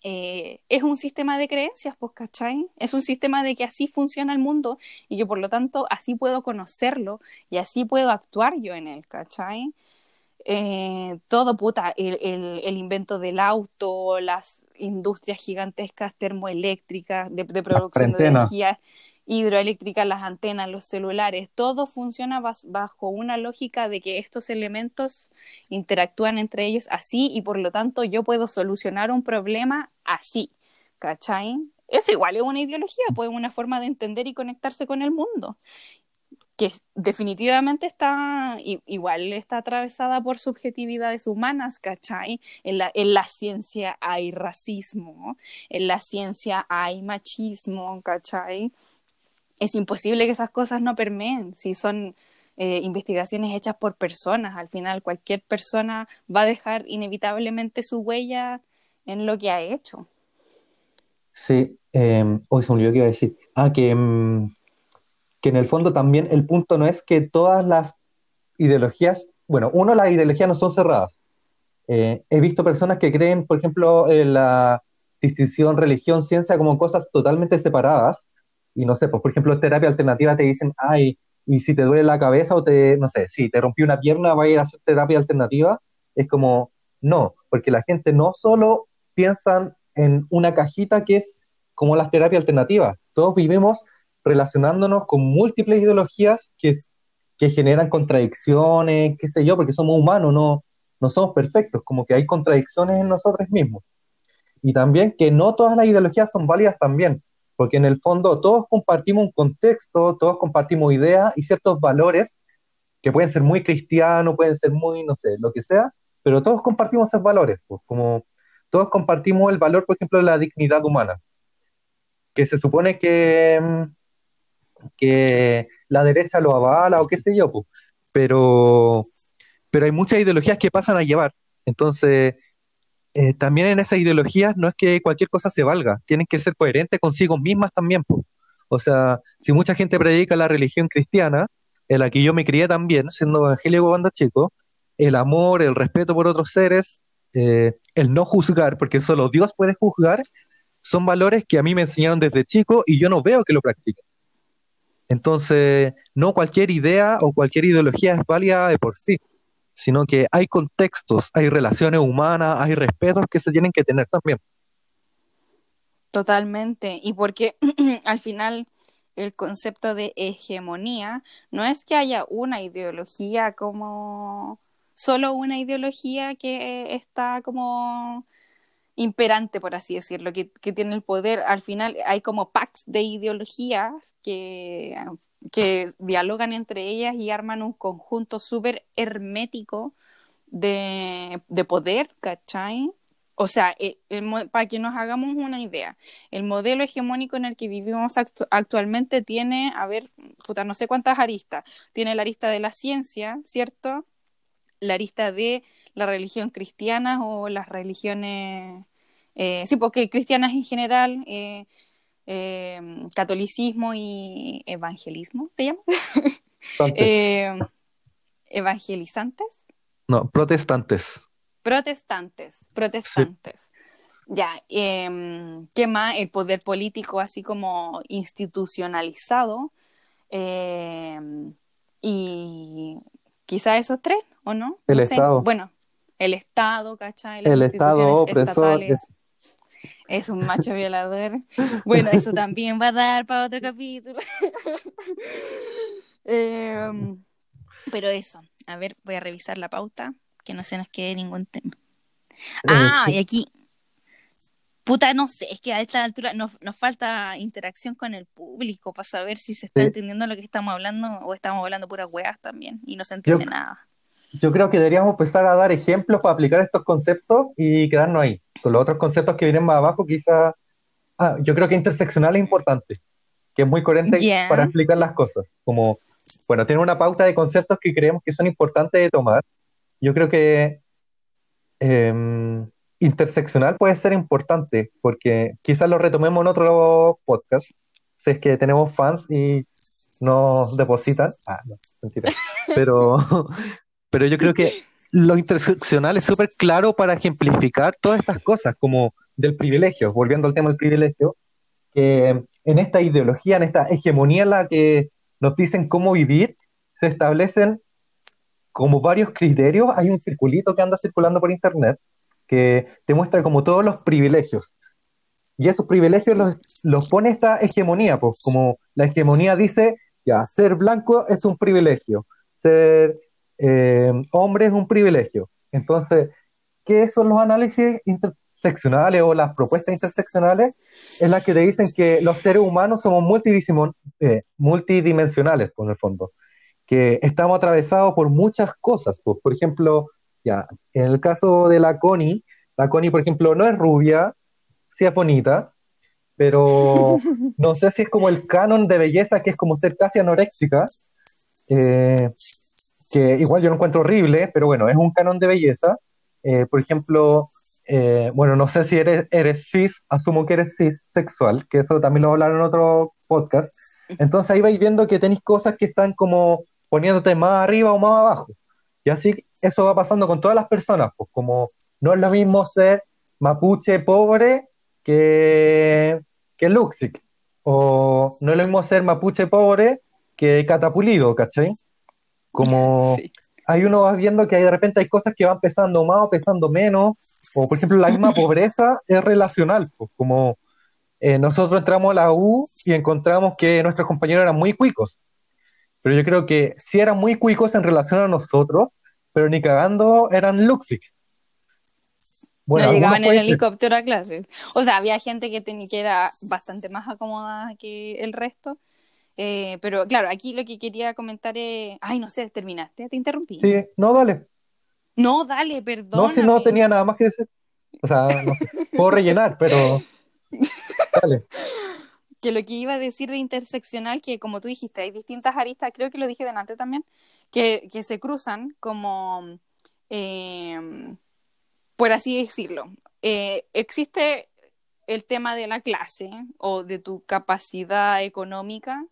eh, es un sistema de creencias, pues, ¿cachai? Es un sistema de que así funciona el mundo y que por lo tanto así puedo conocerlo y así puedo actuar yo en él, ¿cachai? Eh, todo, puta, el, el- el invento del auto, las industrias gigantescas termoeléctricas de, de producción de energía hidroeléctrica, las antenas, los celulares, todo funciona bajo una lógica de que estos elementos interactúan entre ellos así y por lo tanto yo puedo solucionar un problema así, ¿cachai? Eso igual es una ideología, pues es una forma de entender y conectarse con el mundo que definitivamente está igual está atravesada por subjetividades humanas, ¿cachai? En la, en la ciencia hay racismo, en la ciencia hay machismo, ¿cachai? Es imposible que esas cosas no permeen, si son eh, investigaciones hechas por personas, al final cualquier persona va a dejar inevitablemente su huella en lo que ha hecho. Sí, eh, hoy se me que iba a decir. Ah, que, mm, que en el fondo también el punto no es que todas las ideologías, bueno, uno, las ideologías no son cerradas. Eh, he visto personas que creen, por ejemplo, en la distinción religión-ciencia como cosas totalmente separadas. Y no sé, pues por ejemplo, terapia alternativa te dicen, ay, y si te duele la cabeza o te, no sé, si te rompí una pierna, va a ir a hacer terapia alternativa. Es como, no, porque la gente no solo piensa en una cajita que es como las terapias alternativas. Todos vivimos relacionándonos con múltiples ideologías que, que generan contradicciones, qué sé yo, porque somos humanos, no, no somos perfectos, como que hay contradicciones en nosotros mismos. Y también que no todas las ideologías son válidas también, porque en el fondo todos compartimos un contexto, todos compartimos ideas y ciertos valores que pueden ser muy cristianos, pueden ser muy, no sé, lo que sea, pero todos compartimos esos valores, pues, como todos compartimos el valor, por ejemplo, de la dignidad humana, que se supone que, mm, que la derecha lo avala o qué sé yo, pues, pero, pero hay muchas ideologías que pasan a llevar. Entonces, eh, también en esas ideologías no es que cualquier cosa se valga, tienen que ser coherentes consigo mismas también. po. O sea, si mucha gente predica la religión cristiana, en la que yo me crié también, siendo evangélico cuando chico, el amor, el respeto por otros seres, eh, el no juzgar, porque solo Dios puede juzgar, son valores que a mí me enseñaron desde chico y yo no veo que lo practiquen. Entonces, no cualquier idea o cualquier ideología es válida de por sí, sino que hay contextos, hay relaciones humanas, hay respetos que se tienen que tener también. Totalmente. Y porque al final el concepto de hegemonía no es que haya una ideología como solo una ideología que está como imperante, por así decirlo, que, que tiene el poder. Al final hay como packs de ideologías que, que dialogan entre ellas y arman un conjunto súper hermético de, de poder, ¿cachai? O sea, el- el para que nos hagamos una idea, el modelo hegemónico en el que vivimos actu- actualmente tiene, a ver, puta, no sé cuántas aristas. Tiene la arista de la ciencia, ¿cierto? La arista de la religión cristiana o las religiones, eh, sí, porque cristianas en general, eh, eh, catolicismo y evangelismo, ¿se llama? Eh, evangelizantes. no, protestantes. Protestantes, protestantes. Ya, em, ¿qué más? El poder político así como institucionalizado. em, y quizá esos tres, ¿o no? El No sé. Estado. Bueno, el Estado, ¿cachai? Las El Estado instituciones opresor estatales. es- Es un macho violador. Bueno, eso también va a dar para otro capítulo. Em, pero eso, a ver, voy a revisar la pauta, que no se nos quede ningún tema. Ah, Eh, sí. y aquí Puta, no sé, es que a esta altura nos, nos falta interacción con el público para saber si se está Sí. entendiendo lo que estamos hablando o estamos hablando puras weas también y no se entiende nada. Yo creo que deberíamos empezar a dar ejemplos para aplicar estos conceptos y quedarnos ahí. Con los otros conceptos que vienen más abajo, quizá. Ah, yo creo que interseccional es importante, que es muy coherente Ya. para explicar las cosas. Como, bueno, tiene una pauta de conceptos que creemos que son importantes de tomar. Yo creo que em, interseccional puede ser importante, porque quizás lo retomemos en otro podcast, si es que tenemos fans y nos depositan. Ah, no, mentira. Pero, pero yo creo que lo interseccional es súper claro para ejemplificar todas estas cosas, como del privilegio, volviendo al tema del privilegio, que en esta ideología, en esta hegemonía en la que nos dicen cómo vivir, se establecen como varios criterios. Hay un circulito que anda circulando por internet que te muestra como todos los privilegios. Y esos privilegios los, los pone esta hegemonía, pues como la hegemonía dice, ya, ser blanco es un privilegio, ser eh, hombre es un privilegio. Entonces, ¿qué son los análisis interseccionales o las propuestas interseccionales? Es la que te dicen que los seres humanos somos eh, multidimensionales, por el fondo, que estamos atravesados por muchas cosas. pues, por ejemplo, ya, en el caso de la Connie, la Connie, por ejemplo, no es rubia, sí es bonita, pero no sé si es como el canon de belleza, que es como ser casi anoréxica, eh, que igual yo lo encuentro horrible, pero bueno, es un canon de belleza. Eh, por ejemplo, eh, bueno, no sé si eres, eres cis, asumo que eres cis sexual, que eso también lo hablaron en otro podcast. Entonces ahí vais viendo que tenéis cosas que están como poniéndote más arriba o más abajo. Y así eso va pasando con todas las personas, pues como no es lo mismo ser mapuche pobre que, que Luxic, o no es lo mismo ser mapuche pobre que catapulido, ¿cachai? Como Sí. hay uno va viendo que hay, de repente hay cosas que van pesando más o pesando menos, o por ejemplo la misma pobreza es relacional, pues, como eh, nosotros entramos a la U y encontramos que nuestros compañeros eran muy cuicos, pero yo creo que sí eran muy cuicos en relación a nosotros, pero ni cagando eran Luxic. Bueno, no llegaban en helicóptero a clases. O sea, había gente que, tenía, que era bastante más acomodada que el resto. Eh, pero claro, aquí lo que quería comentar es... Ay, no sé, terminaste, te interrumpí. Sí, no, dale. No, dale, perdón. No, si no tenía nada más que decir. O sea, no sé, puedo rellenar, pero dale. Que lo que iba a decir de interseccional, que como tú dijiste, hay distintas aristas, creo que lo dije delante también, que, que se cruzan como, eh, por así decirlo. Eh, existe el tema de la clase o de tu capacidad económica,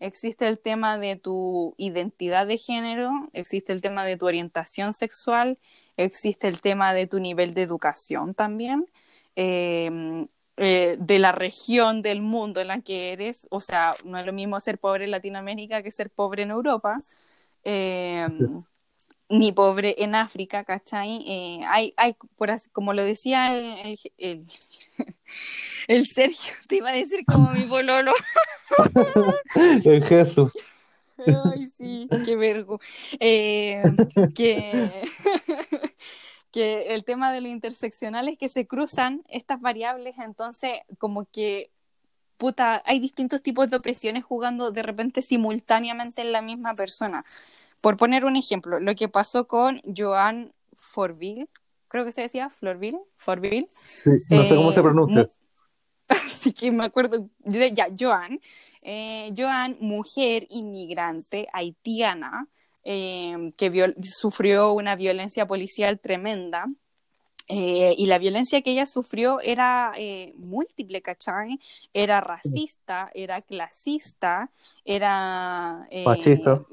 existe el tema de tu identidad de género, existe el tema de tu orientación sexual, existe el tema de tu nivel de educación también. Eh, eh, de la región del mundo en la que eres, o sea, no es lo mismo ser pobre en Latinoamérica que ser pobre en Europa, eh, es. ni pobre en África, ¿cachai? Eh, hay, hay, por así, como lo decía el, el, el, el Sergio, te iba a decir como mi pololo. En Jesús. Ay, sí, qué vergo. Eh, que, que el tema de lo interseccional es que se cruzan estas variables, entonces como que, puta, hay distintos tipos de opresiones jugando de repente simultáneamente en la misma persona. Por poner un ejemplo, lo que pasó con Joan Forville, creo que se decía Florville, Forville, Sí, no sé cómo se eh, pronuncia. Así que me acuerdo de ya, Joan. Eh, Joan, mujer inmigrante haitiana, eh, que viol- sufrió una violencia policial tremenda. eh, y la violencia que ella sufrió era eh, múltiple, ¿cachai? Era racista, era clasista, era eh, Machista.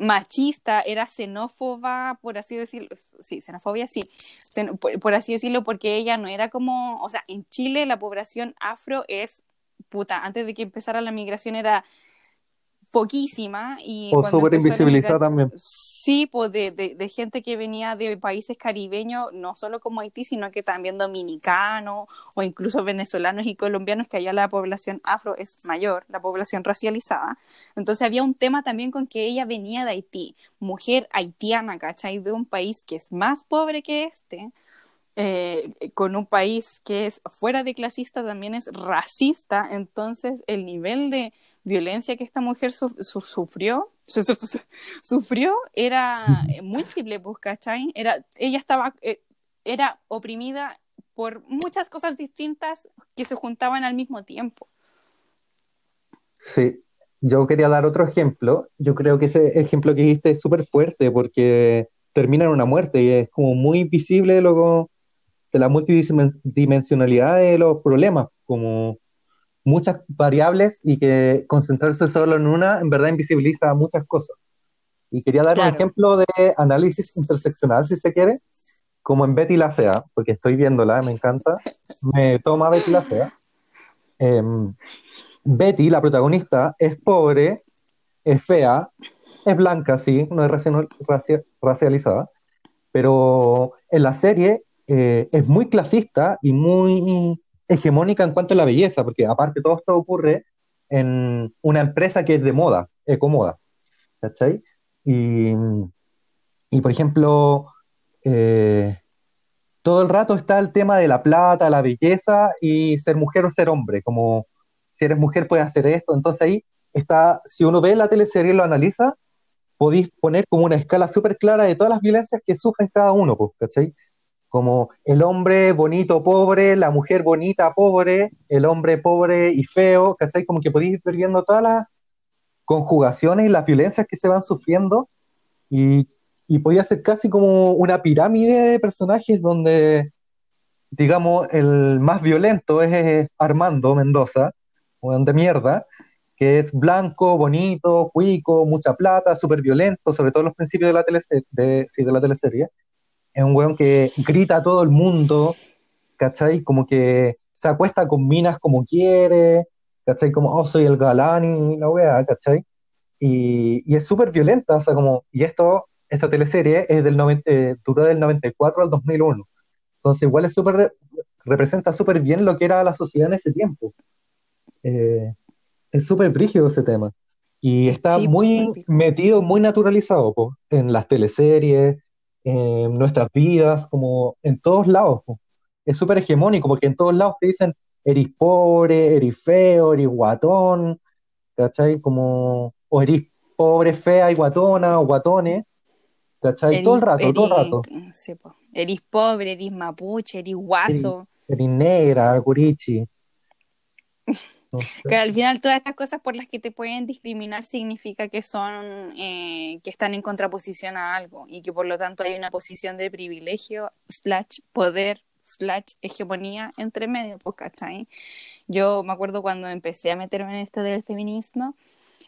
Machista, era xenófoba, por así decirlo, sí, xenofobia, sí, por, por así decirlo, porque ella no era como, o sea, en Chile la población afro es, puta, antes de que empezara la migración era poquísima y O súper invisibilizada también. Sí, pues de, de, de gente que venía de países caribeños, no solo como Haití, sino que también dominicanos o incluso venezolanos y colombianos, que allá la población afro es mayor, la población racializada. Entonces había un tema también con que ella venía de Haití, mujer haitiana, ¿cachai? De un país que es más pobre que este. eh, con un país que es fuera de clasista también es racista, entonces el nivel de violencia que esta mujer sufrió, sufrió era múltiple, pues, ¿cachai? Era, ella estaba, eh, era oprimida por muchas cosas distintas que se juntaban al mismo tiempo. Sí, yo quería dar otro ejemplo. Yo creo que ese ejemplo que diste es súper fuerte porque termina en una muerte y es como muy visible luego de la multidimensionalidad de los problemas, como muchas variables y que concentrarse solo en una en verdad invisibiliza muchas cosas. Y quería dar un ejemplo de análisis interseccional, si se quiere, como en Betty la Fea, porque estoy viéndola, me encanta. Me toma Betty la Fea. Em, Betty, la protagonista, es pobre, es fea, es blanca, sí, no es racializada, pero en la serie eh, es muy clasista y muy hegemónica en cuanto a la belleza, porque aparte todo esto ocurre en una empresa que es de moda, ecomoda, ¿cachai? Y, y por ejemplo, eh, todo el rato está el tema de la plata, la belleza y ser mujer o ser hombre, como si eres mujer puedes hacer esto, entonces ahí está, si uno ve la teleserie y lo analiza, podéis poner como una escala súper clara de todas las violencias que sufren cada uno, pues, ¿cachai? Como el hombre bonito, pobre, la mujer bonita, pobre, el hombre pobre y feo, ¿cachai? Como que podéis ir viendo todas las conjugaciones y las violencias que se van sufriendo y, y podía ser casi como una pirámide de personajes donde, digamos, el más violento es Armando Mendoza, un de mierda, que es blanco, bonito, cuico, mucha plata, súper violento, sobre todo en los principios de la, teleserie, de, de la teleserie es un weón que grita a todo el mundo, ¿cachai? Como que se acuesta con minas como quiere, ¿cachai? Como, oh, soy el galán y la weá, ¿cachai? Y, y es súper violenta, o sea, como, y esto, esta teleserie es del 90, eh, duró del 94 al 2001. Entonces, igual es súper, representa súper bien lo que era la sociedad en ese tiempo. Eh, es súper brígido ese tema. Y está muy metido, muy naturalizado en las teleseries, en nuestras vidas, como en todos lados. Es súper hegemónico porque en todos lados te dicen, eres pobre, eres feo, eres guatón, ¿cachai? Como, o eres pobre, fea y guatona, o guatones, ¿cachai? todo el rato, todo el rato. Sí, Eres pobre, eres mapuche, eres guaso. Eres, negra, Que al final todas estas cosas por las que te pueden discriminar significa que son, eh, que están en contraposición a algo y que por lo tanto hay una posición de privilegio, slash poder, slash hegemonía entre medio, pues, ¿cachai? Yo me acuerdo cuando empecé a meterme en esto del feminismo,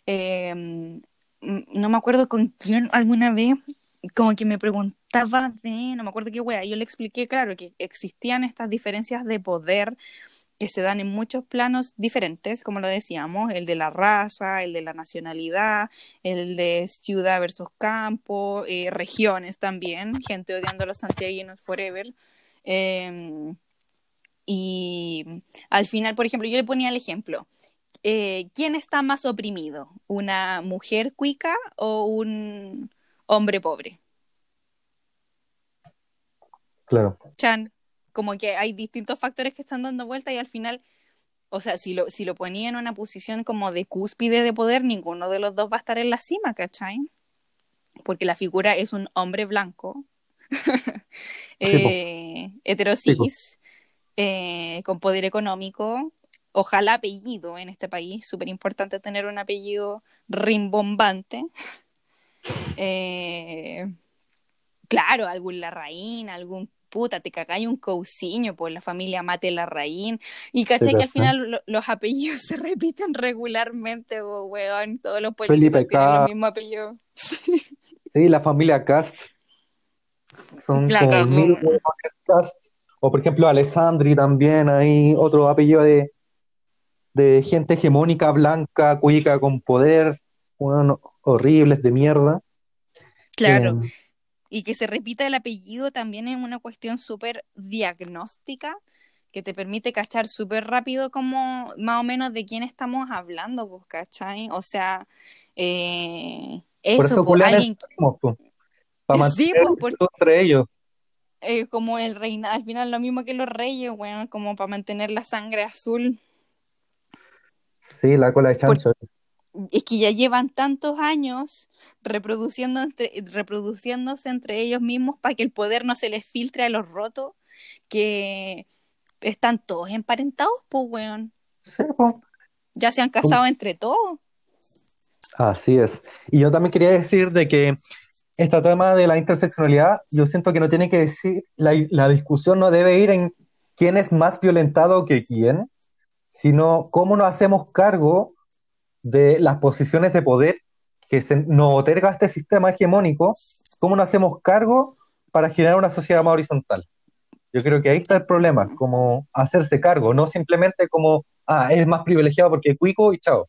em, no me acuerdo con quién alguna vez como que me preguntaba de, no me acuerdo qué wea, yo le expliqué, claro, que existían estas diferencias de poder que se dan en muchos planos diferentes, como lo decíamos, el de la raza, el de la nacionalidad, el de ciudad versus campo, eh, regiones también, gente odiando a los santiaguinos forever. Em, y al final, por ejemplo, yo le ponía el ejemplo. Eh, ¿Quién está más oprimido? ¿Una mujer cuica o un hombre pobre? Claro. Chan como que hay distintos factores que están dando vuelta y al final, o sea, si lo, si lo ponía en una posición como de cúspide de poder, ninguno de los dos va a estar en la cima, ¿cachai? Porque la figura es un hombre blanco, eh, heterosis, eh, con poder económico, ojalá apellido en este país, súper importante tener un apellido rimbombante. Eh, claro, algún Larraín, algún puta, te cagáis un cousiño, por pues, la familia Mate Larraín. Y caché que al final los apellidos se repiten regularmente, weón, todos los políticos tienen el mismo apellido. sí, la familia Cast. Son como mil Cast. O por ejemplo, Alessandri también, hay otro apellido de, de gente hegemónica, blanca, cuica, con poder, horribles de mierda. Claro. Em, y que se repita el apellido también es una cuestión súper diagnóstica que te permite cachar súper rápido como más o menos de quién estamos hablando, pues, ¿cachai? O sea, eh, eso, por eso pues, alguien... para sí, pues, entre ellos. eh, como el reina, al final lo mismo que los reyes, weón, como para mantener la sangre azul. Sí, la cola de chancho. Es que ya llevan tantos años reproduciendo reproduciéndose entre ellos mismos para que el poder no se les filtre a los rotos, que están todos emparentados, pues, weón. Sí, pues. Ya se han casado entre todos. Así es. Y yo también quería decir de que este tema de la interseccionalidad, yo siento que no tiene que decir, la, la discusión no debe ir en quién es más violentado que quién, sino cómo nos hacemos cargo de las posiciones de poder que se nos otorga este sistema hegemónico, cómo nos hacemos cargo para generar una sociedad más horizontal. Yo creo que ahí está el problema, como hacerse cargo, no simplemente como, ah, es más privilegiado porque es cuico y chao,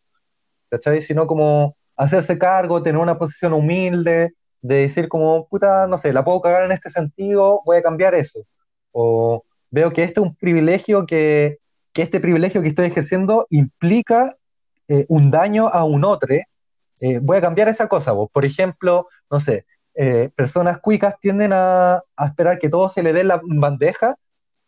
¿cachai? Sino como hacerse cargo, tener una posición humilde, de decir como, puta, no sé, la puedo cagar en este sentido, voy a cambiar eso. O veo que este es un privilegio que, que este privilegio que estoy ejerciendo implica eh, un daño a un otro, eh, voy a cambiar esa cosa. Por ejemplo, no sé, eh, personas cuicas tienden a, esperar que todo se le dé la bandeja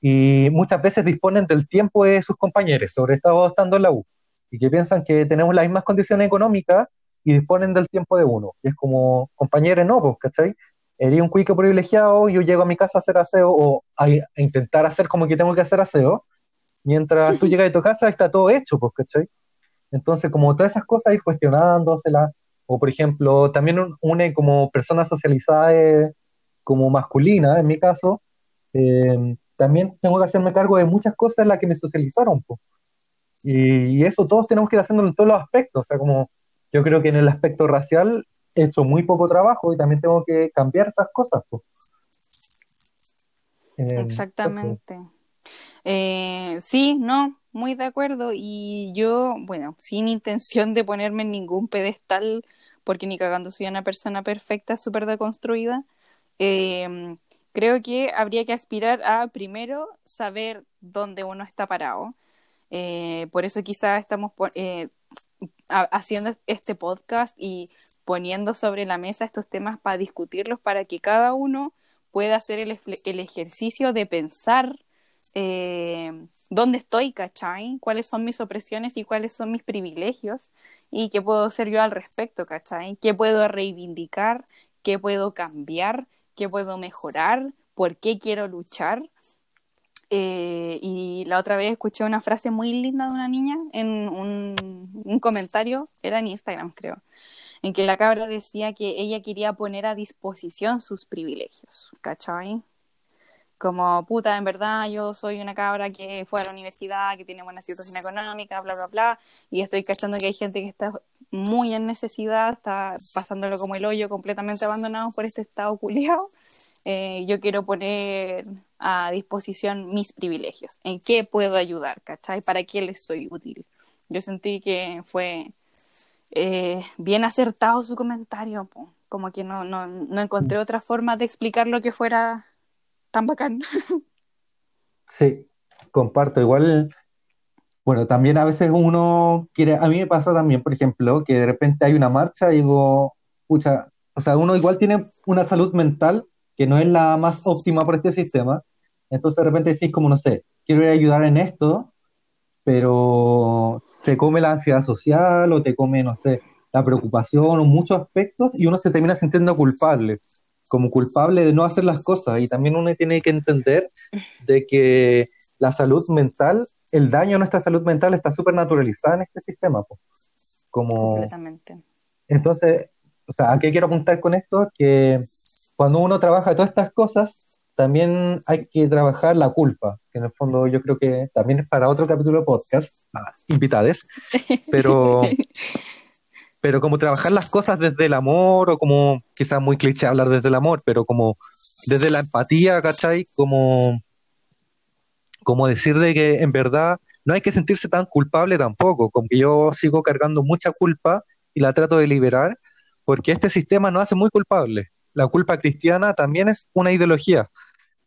y muchas veces disponen del tiempo de sus compañeros, sobre todo estando en la U, y que piensan que tenemos las mismas condiciones económicas y disponen del tiempo de uno. Y es como, compañeros, no, pues, ¿cachai? Sería un cuico privilegiado, yo llego a mi casa a hacer aseo o a, intentar hacer como que tengo que hacer aseo, mientras tú llegas a tu casa está todo hecho, pues, ¿cachai? Entonces, como todas esas cosas, ir cuestionándoselas, o por ejemplo, también une como persona socializada como masculina, en mi caso, eh, también tengo que hacerme cargo de muchas cosas en las que me socializaron. pues. Y, eso todos tenemos que ir haciéndolo en todos los aspectos, o sea, como yo creo que en el aspecto racial he hecho muy poco trabajo y también tengo que cambiar esas cosas. Eh, Exactamente. Eh, sí, no, muy de acuerdo. Y yo, bueno, sin intención de ponerme en ningún pedestal, porque ni cagando soy una persona perfecta, súper deconstruida, em, creo que habría que aspirar a primero saber dónde uno está parado. Eh, por eso quizás estamos haciendo este podcast y poniendo sobre la mesa estos temas para discutirlos, para que cada uno pueda hacer el ejercicio de pensar eh, dónde estoy, ¿cachai? ¿Cuáles son mis opresiones y cuáles son mis privilegios? ¿Y qué puedo hacer yo al respecto, ¿cachai? ¿Qué puedo reivindicar? ¿Qué puedo cambiar? ¿Qué puedo mejorar? ¿Por qué quiero luchar? Eh, y la otra vez escuché una frase muy linda de una niña en un, comentario, era en Instagram creo, en que la cabra decía que ella quería poner a disposición sus privilegios, ¿cachai? Como, puta, en verdad yo soy una cabra que fue a la universidad, que tiene buena situación económica, bla, bla, bla, y estoy cachando que hay gente que está muy en necesidad, está pasándolo como el hoyo, completamente abandonado por este estado culiado. Eh, yo quiero poner a disposición mis privilegios, en qué puedo ayudar, ¿cachai? ¿Para qué les soy útil? Yo sentí que fue eh, bien acertado su comentario, como que no, no, no encontré otra forma de explicar lo que fuera tan bacán. Sí, comparto. Igual, bueno, también a veces uno quiere, a mí me pasa también, por ejemplo, que de repente hay una marcha y digo, pucha, o sea, uno igual tiene una salud mental que no es la más óptima por este sistema. Entonces de repente decís como, no sé, quiero ayudar en esto, pero te come la ansiedad social o te come, no sé, la preocupación o muchos aspectos y uno se termina sintiendo culpable, como culpable de no hacer las cosas. Y también uno tiene que entender de que la salud mental, el daño a nuestra salud mental está súper naturalizada en este sistema. Como... Completamente. Entonces, o sea, ¿a qué quiero apuntar con esto? Que cuando uno trabaja todas estas cosas, también hay que trabajar la culpa, que en el fondo yo creo que también es para otro capítulo de podcast, ah, invitades, pero, pero como trabajar las cosas desde el amor, o como quizás muy cliché hablar desde el amor, pero como desde la empatía, ¿cachai? Como, como decir de que en verdad no hay que sentirse tan culpable tampoco, como que yo sigo cargando mucha culpa y la trato de liberar, porque este sistema nos hace muy culpables la culpa cristiana también es una ideología,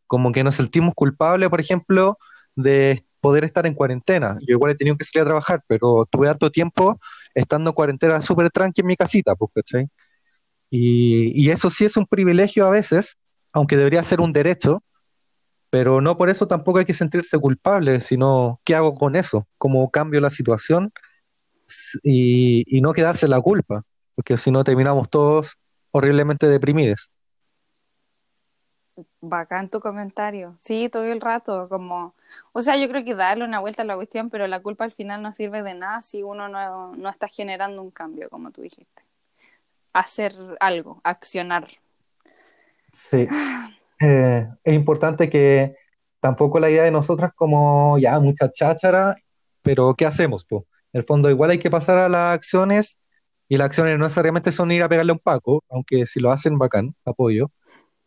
como que nos sentimos culpables, por ejemplo, de poder estar en cuarentena. Yo igual he tenido que salir a trabajar, pero tuve harto tiempo estando en cuarentena súper tranqui en mi casita, pues, Y, y, eso sí es un privilegio a veces, aunque debería ser un derecho, pero no por eso tampoco hay que sentirse culpable, sino ¿qué hago con eso? ¿Cómo cambio la situación? Y, y no quedarse la culpa, porque si no terminamos todos horriblemente deprimidos. Bacán tu comentario. Sí, todo el rato, como, o sea, yo creo que darle una vuelta a la cuestión, pero la culpa al final no sirve de nada si uno no, no está generando un cambio, como tú dijiste. Hacer algo, accionar. Sí. Eh, es importante que tampoco la idea de nosotras como ya mucha cháchara, pero ¿qué hacemos? Po? En el fondo igual hay que pasar a las acciones y las acciones no necesariamente son ir a pegarle a un paco, aunque si lo hacen bacán, apoyo.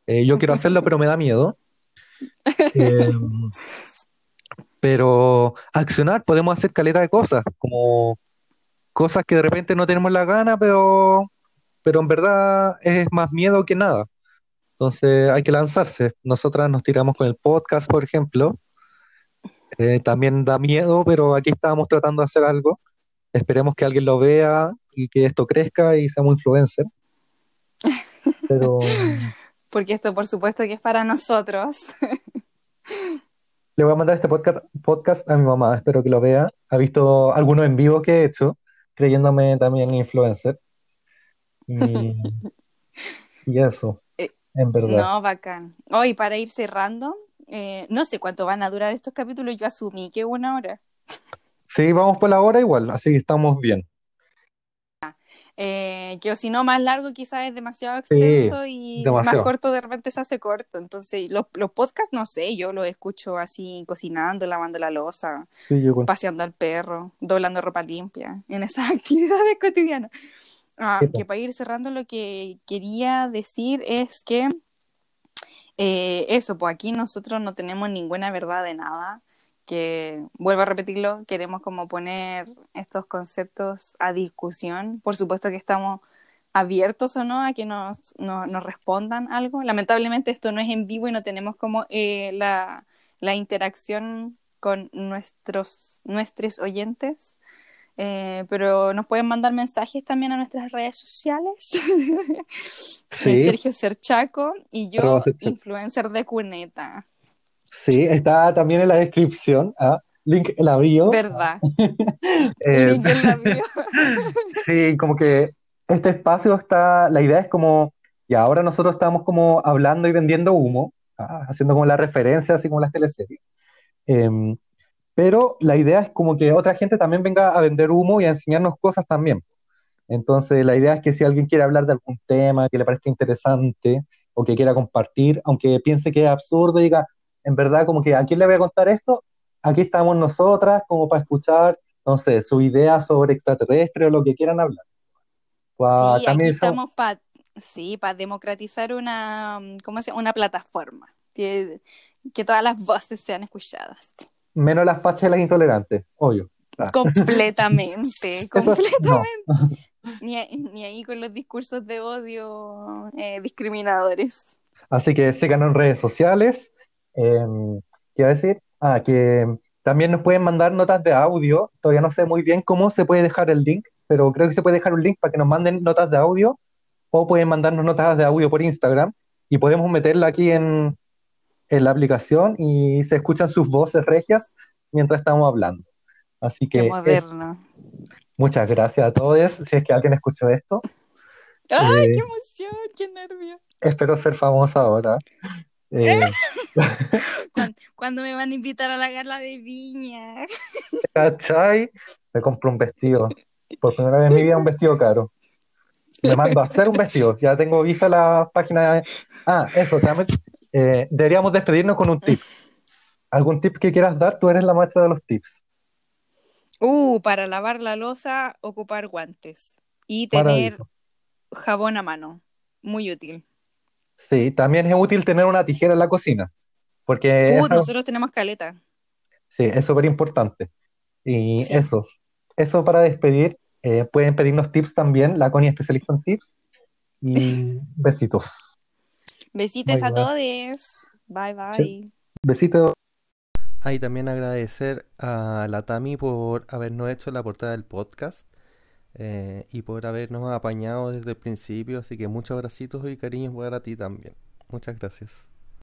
Eh, yo quiero hacerlo, pero me da miedo. Eh, pero accionar, podemos hacer caleta de cosas, como cosas que de repente no tenemos la gana, pero, pero en verdad es más miedo que nada. Entonces hay que lanzarse. Nosotras nos tiramos con el podcast, por ejemplo. Eh, también da miedo, pero aquí estábamos tratando de hacer algo. Esperemos que alguien lo vea y que esto crezca y seamos influencer. Pero porque esto por supuesto que es para nosotros. Le voy a mandar este podcast, podcast a mi mamá, espero que lo vea. Ha visto algunos en vivo que he hecho, creyéndome también influencer. Y, eso, eh, en verdad. No, bacán. Hoy, para ir cerrando, eh, no sé cuánto van a durar estos capítulos, yo asumí que una hora. Sí, vamos por la hora igual, así que estamos bien. Eh, que o si no más largo quizás es demasiado extenso y más corto de repente se hace corto. Entonces los, los podcasts, no sé, yo los escucho así cocinando, lavando la losa, paseando al perro, doblando ropa limpia, en esas actividades cotidianas. Ah, que para ir cerrando lo que quería decir es que eh, eso, pues aquí nosotros no tenemos ninguna verdad de nada que, vuelvo a repetirlo, queremos como poner estos conceptos a discusión. Por supuesto que estamos abiertos o no a que nos, nos respondan algo. Lamentablemente esto no es en vivo y no tenemos como eh, la, la, interacción con nuestros, nuestros oyentes. Eh, pero nos pueden mandar mensajes también a nuestras redes sociales. Sí. Sergio Serchaco y yo, influencer de cuneta. Sí, está también en la descripción. ¿ah? Link en la bio. ¿Verdad? Eh, Link en la bio. sí, como que este espacio está, la idea es como, y ahora nosotros estamos como hablando y vendiendo humo, ¿ah? haciendo como la referencia, así como las teleseries. Em, pero la idea es como que otra gente también venga a vender humo y a enseñarnos cosas también. Entonces, la idea es que si alguien quiere hablar de algún tema que le parezca interesante o que quiera compartir, aunque piense que es absurdo, diga, en verdad, como que a quién le voy a contar esto, aquí estamos nosotras como para escuchar, no sé, su idea sobre extraterrestre o lo que quieran hablar. sí, aquí estamos para sí, para democratizar una, ¿cómo se Una plataforma, que, que todas las voces sean escuchadas. Menos las fachas y las intolerantes, obvio. Ah. Completamente, completamente. Ni, ni, ahí con los discursos de odio eh, discriminadores. Así que síganos en redes sociales, eh, ¿Qué iba a decir? Ah, que también nos pueden mandar notas de audio. Todavía no sé muy bien cómo se puede dejar el link, pero creo que se puede dejar un link para que nos manden notas de audio o pueden mandarnos notas de audio por Instagram y podemos meterla aquí en, en la aplicación y se escuchan sus voces regias mientras estamos hablando. Así que. muchas gracias a todos. Si es que alguien escuchó esto. ¡Ay, qué eh, emoción! ¡Qué nervio! Espero ser famosa ahora. Eh, ¿Cuándo, me van a invitar a la gala de Viña? ¿Cachai? Me compro un vestido. Por primera vez en mi vida un vestido caro. Me mando a hacer un vestido. Ya tengo vista la página. De... Ah, eso. Eh, deberíamos despedirnos con un tip. ¿Algún tip que quieras dar? Tú eres la maestra de los tips. Uh, para lavar la losa, ocupar guantes. Y tener jabón a mano. Muy útil. Sí, también es útil tener una tijera en la cocina. Porque nosotros tenemos caleta. Sí, es súper importante. Y eso, eso para despedir. Eh, pueden pedirnos tips también, la Connie especialista en tips. Y besitos. Besitos a todos. Bye bye. Besitos. Ahí también agradecer a la Tami por habernos hecho la portada del podcast. Eh, y por habernos apañado desde el principio. Así que muchos abracitos y cariños para ti también. Muchas gracias.